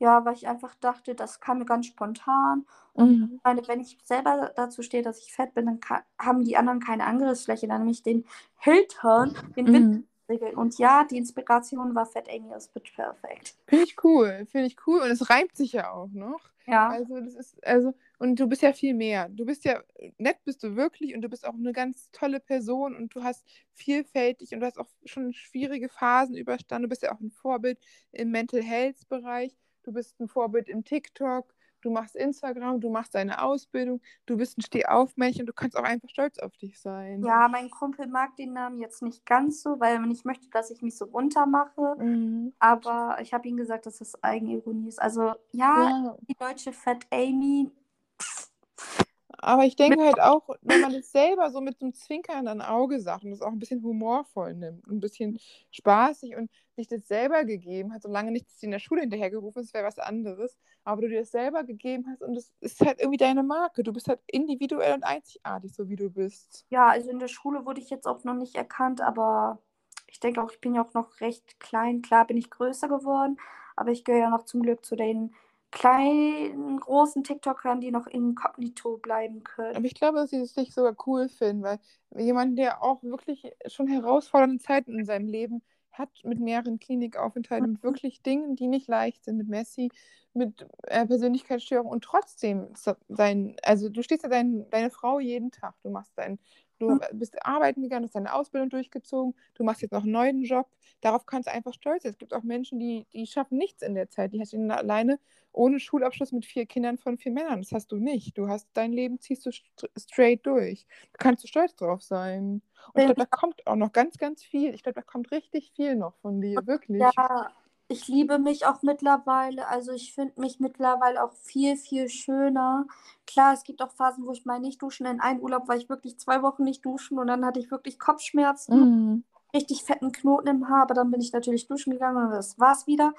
Ja, weil ich einfach dachte, das kam mir ganz spontan. Mhm. Ich meine, wenn ich selber dazu stehe, dass ich fett bin, dann ka- haben die anderen keine Angriffsfläche, dann nämlich den Hintern, den Wind Mhm. regeln. Und ja, die Inspiration war Fat Amy aus Pitch Perfect. Finde ich cool, finde ich cool. Und es reimt sich ja auch noch. Ja. Also das ist, also, und du bist ja viel mehr. Du bist ja, nett bist du wirklich und du bist auch eine ganz tolle Person und du hast vielfältig und du hast auch schon schwierige Phasen überstanden. Du bist ja auch ein Vorbild im Mental Health Bereich. Du bist ein Vorbild im TikTok du machst Instagram, du machst deine Ausbildung, du bist ein Stehaufmännchen, du kannst auch einfach stolz auf dich sein. Ja, mein Kumpel mag den Namen jetzt nicht ganz so, weil er nicht möchte, dass ich mich so runtermache. Mhm. Aber ich habe ihm gesagt, dass das Eigenironie ist. Also ja, ja. die deutsche Fat Amy. Aber ich denke halt auch, wenn man es selber so mit so einem zwinkernden Auge sagt und das auch ein bisschen humorvoll nimmt, ein bisschen spaßig und sich das selber gegeben hat, solange nicht in der Schule hinterhergerufen ist, wäre was anderes, aber du dir das selber gegeben hast und es ist halt irgendwie deine Marke. Du bist halt individuell und einzigartig, so wie du bist. Ja, also in der Schule wurde ich jetzt auch noch nicht erkannt, aber ich denke auch, ich bin ja auch noch recht klein. Klar bin ich größer geworden, aber ich gehöre ja noch zum Glück zu den kleinen, großen TikTokern, die noch inkognito bleiben können. Aber ich glaube, dass sie es sich sogar cool finden, weil jemand, der auch wirklich schon herausfordernde Zeiten in seinem Leben hat, mit mehreren Klinikaufenthalten, mit mhm. wirklich Dingen, die nicht leicht sind, mit Messi, mit äh, Persönlichkeitsstörung und trotzdem sein, also du stehst ja dein, deine Frau jeden Tag, du machst dein, du mhm. bist arbeiten gegangen, hast deine Ausbildung durchgezogen, du machst jetzt noch einen neuen Job, darauf kannst du einfach stolz sein. Es gibt auch Menschen, die, die schaffen nichts in der Zeit, die hast du alleine ohne Schulabschluss mit vier Kindern von vier Männern. Das hast du nicht. Du hast dein Leben ziehst du straight durch. Da kannst du stolz drauf sein. Und ich glaube, da kommt auch noch ganz, ganz viel. Ich glaube, da kommt richtig viel noch von dir, wirklich. Ja, ich liebe mich auch mittlerweile. Also ich finde mich mittlerweile auch viel, viel schöner. Klar, es gibt auch Phasen, wo ich mal nicht duschen. In einem Urlaub war ich wirklich zwei Wochen nicht duschen und dann hatte ich wirklich Kopfschmerzen. Mhm. Richtig fetten Knoten im Haar, aber dann bin ich natürlich duschen gegangen und das war's wieder.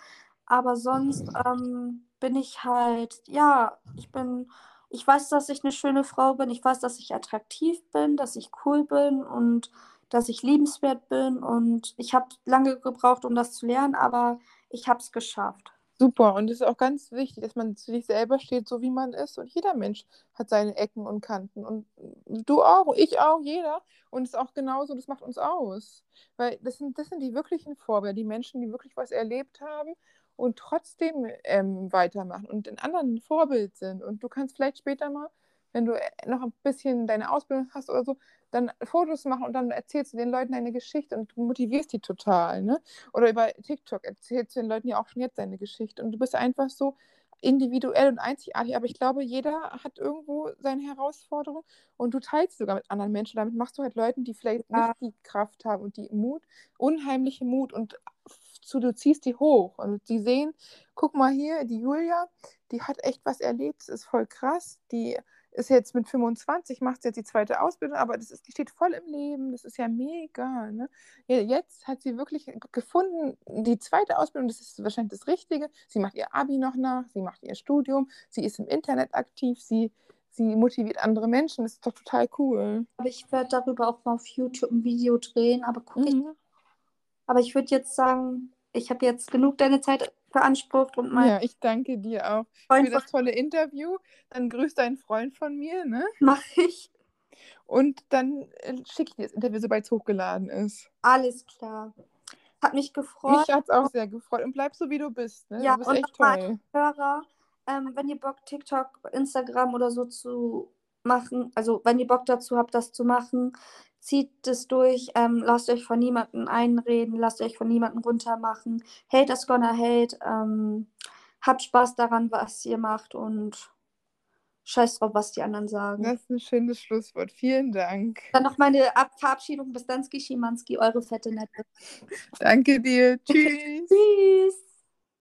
Aber sonst ähm, bin ich halt, ja, ich bin, ich weiß, dass ich eine schöne Frau bin, ich weiß, dass ich attraktiv bin, dass ich cool bin und dass ich liebenswert bin und ich habe lange gebraucht, um das zu lernen, aber ich habe es geschafft. Super, und es ist auch ganz wichtig, dass man zu sich selber steht, so wie man ist. Und jeder Mensch hat seine Ecken und Kanten. Und du auch, ich auch, jeder. Und es ist auch genauso, das macht uns aus. Weil das sind, das sind die wirklichen Vorbilder, die Menschen, die wirklich was erlebt haben und trotzdem ähm, weitermachen und ein anderen Vorbild sind. Und du kannst vielleicht später mal, wenn du noch ein bisschen deine Ausbildung hast oder so, dann Fotos machen und dann erzählst du den Leuten deine Geschichte und du motivierst die total. Ne? Oder über TikTok erzählst du den Leuten ja auch schon jetzt deine Geschichte. Und du bist einfach so individuell und einzigartig, aber ich glaube, jeder hat irgendwo seine Herausforderung und du teilst sogar mit anderen Menschen. Damit machst du halt Leuten, die vielleicht ja. nicht die Kraft haben und die Mut, unheimliche Mut und zu, du ziehst die hoch und die sehen, guck mal hier, die Julia, die hat echt was erlebt, das ist voll krass, die ist jetzt mit 25, macht jetzt die zweite Ausbildung, aber das ist, die steht voll im Leben, das ist ja mega. Ne? Jetzt hat sie wirklich gefunden, die zweite Ausbildung, das ist wahrscheinlich das Richtige. Sie macht ihr Abi noch nach, sie macht ihr Studium, sie ist im Internet aktiv, sie, sie motiviert andere Menschen, das ist doch total cool. Aber ich werde darüber auch mal auf YouTube ein Video drehen, aber guck mhm. ich. Aber ich würde jetzt sagen, ich habe jetzt genug deine Zeit beansprucht und mein. Ja, ich danke dir auch Freund für das tolle Interview. Dann grüßt deinen Freund von mir, ne? Mach ich. Und dann äh, schicke ich dir das Interview, sobald es hochgeladen ist. Alles klar. Hat mich gefreut. Mich hat es auch sehr gefreut. Und bleib so, wie du bist. Ne? Ja, du bist und echt toll. Hörer, ähm, wenn ihr Bock, TikTok, Instagram oder so zu machen, also wenn ihr Bock dazu habt, das zu machen, zieht es durch, ähm, lasst euch von niemandem einreden, lasst euch von niemandem runtermachen. Hate is gonna hate. Ähm, habt Spaß daran, was ihr macht und scheiß drauf, was die anderen sagen. Das ist ein schönes Schlusswort. Vielen Dank. Dann noch meine Ab Verabschiedung. Bis dann, Schimanski, eure fette Nette. Danke dir. Tschüss. <laughs> Tschüss.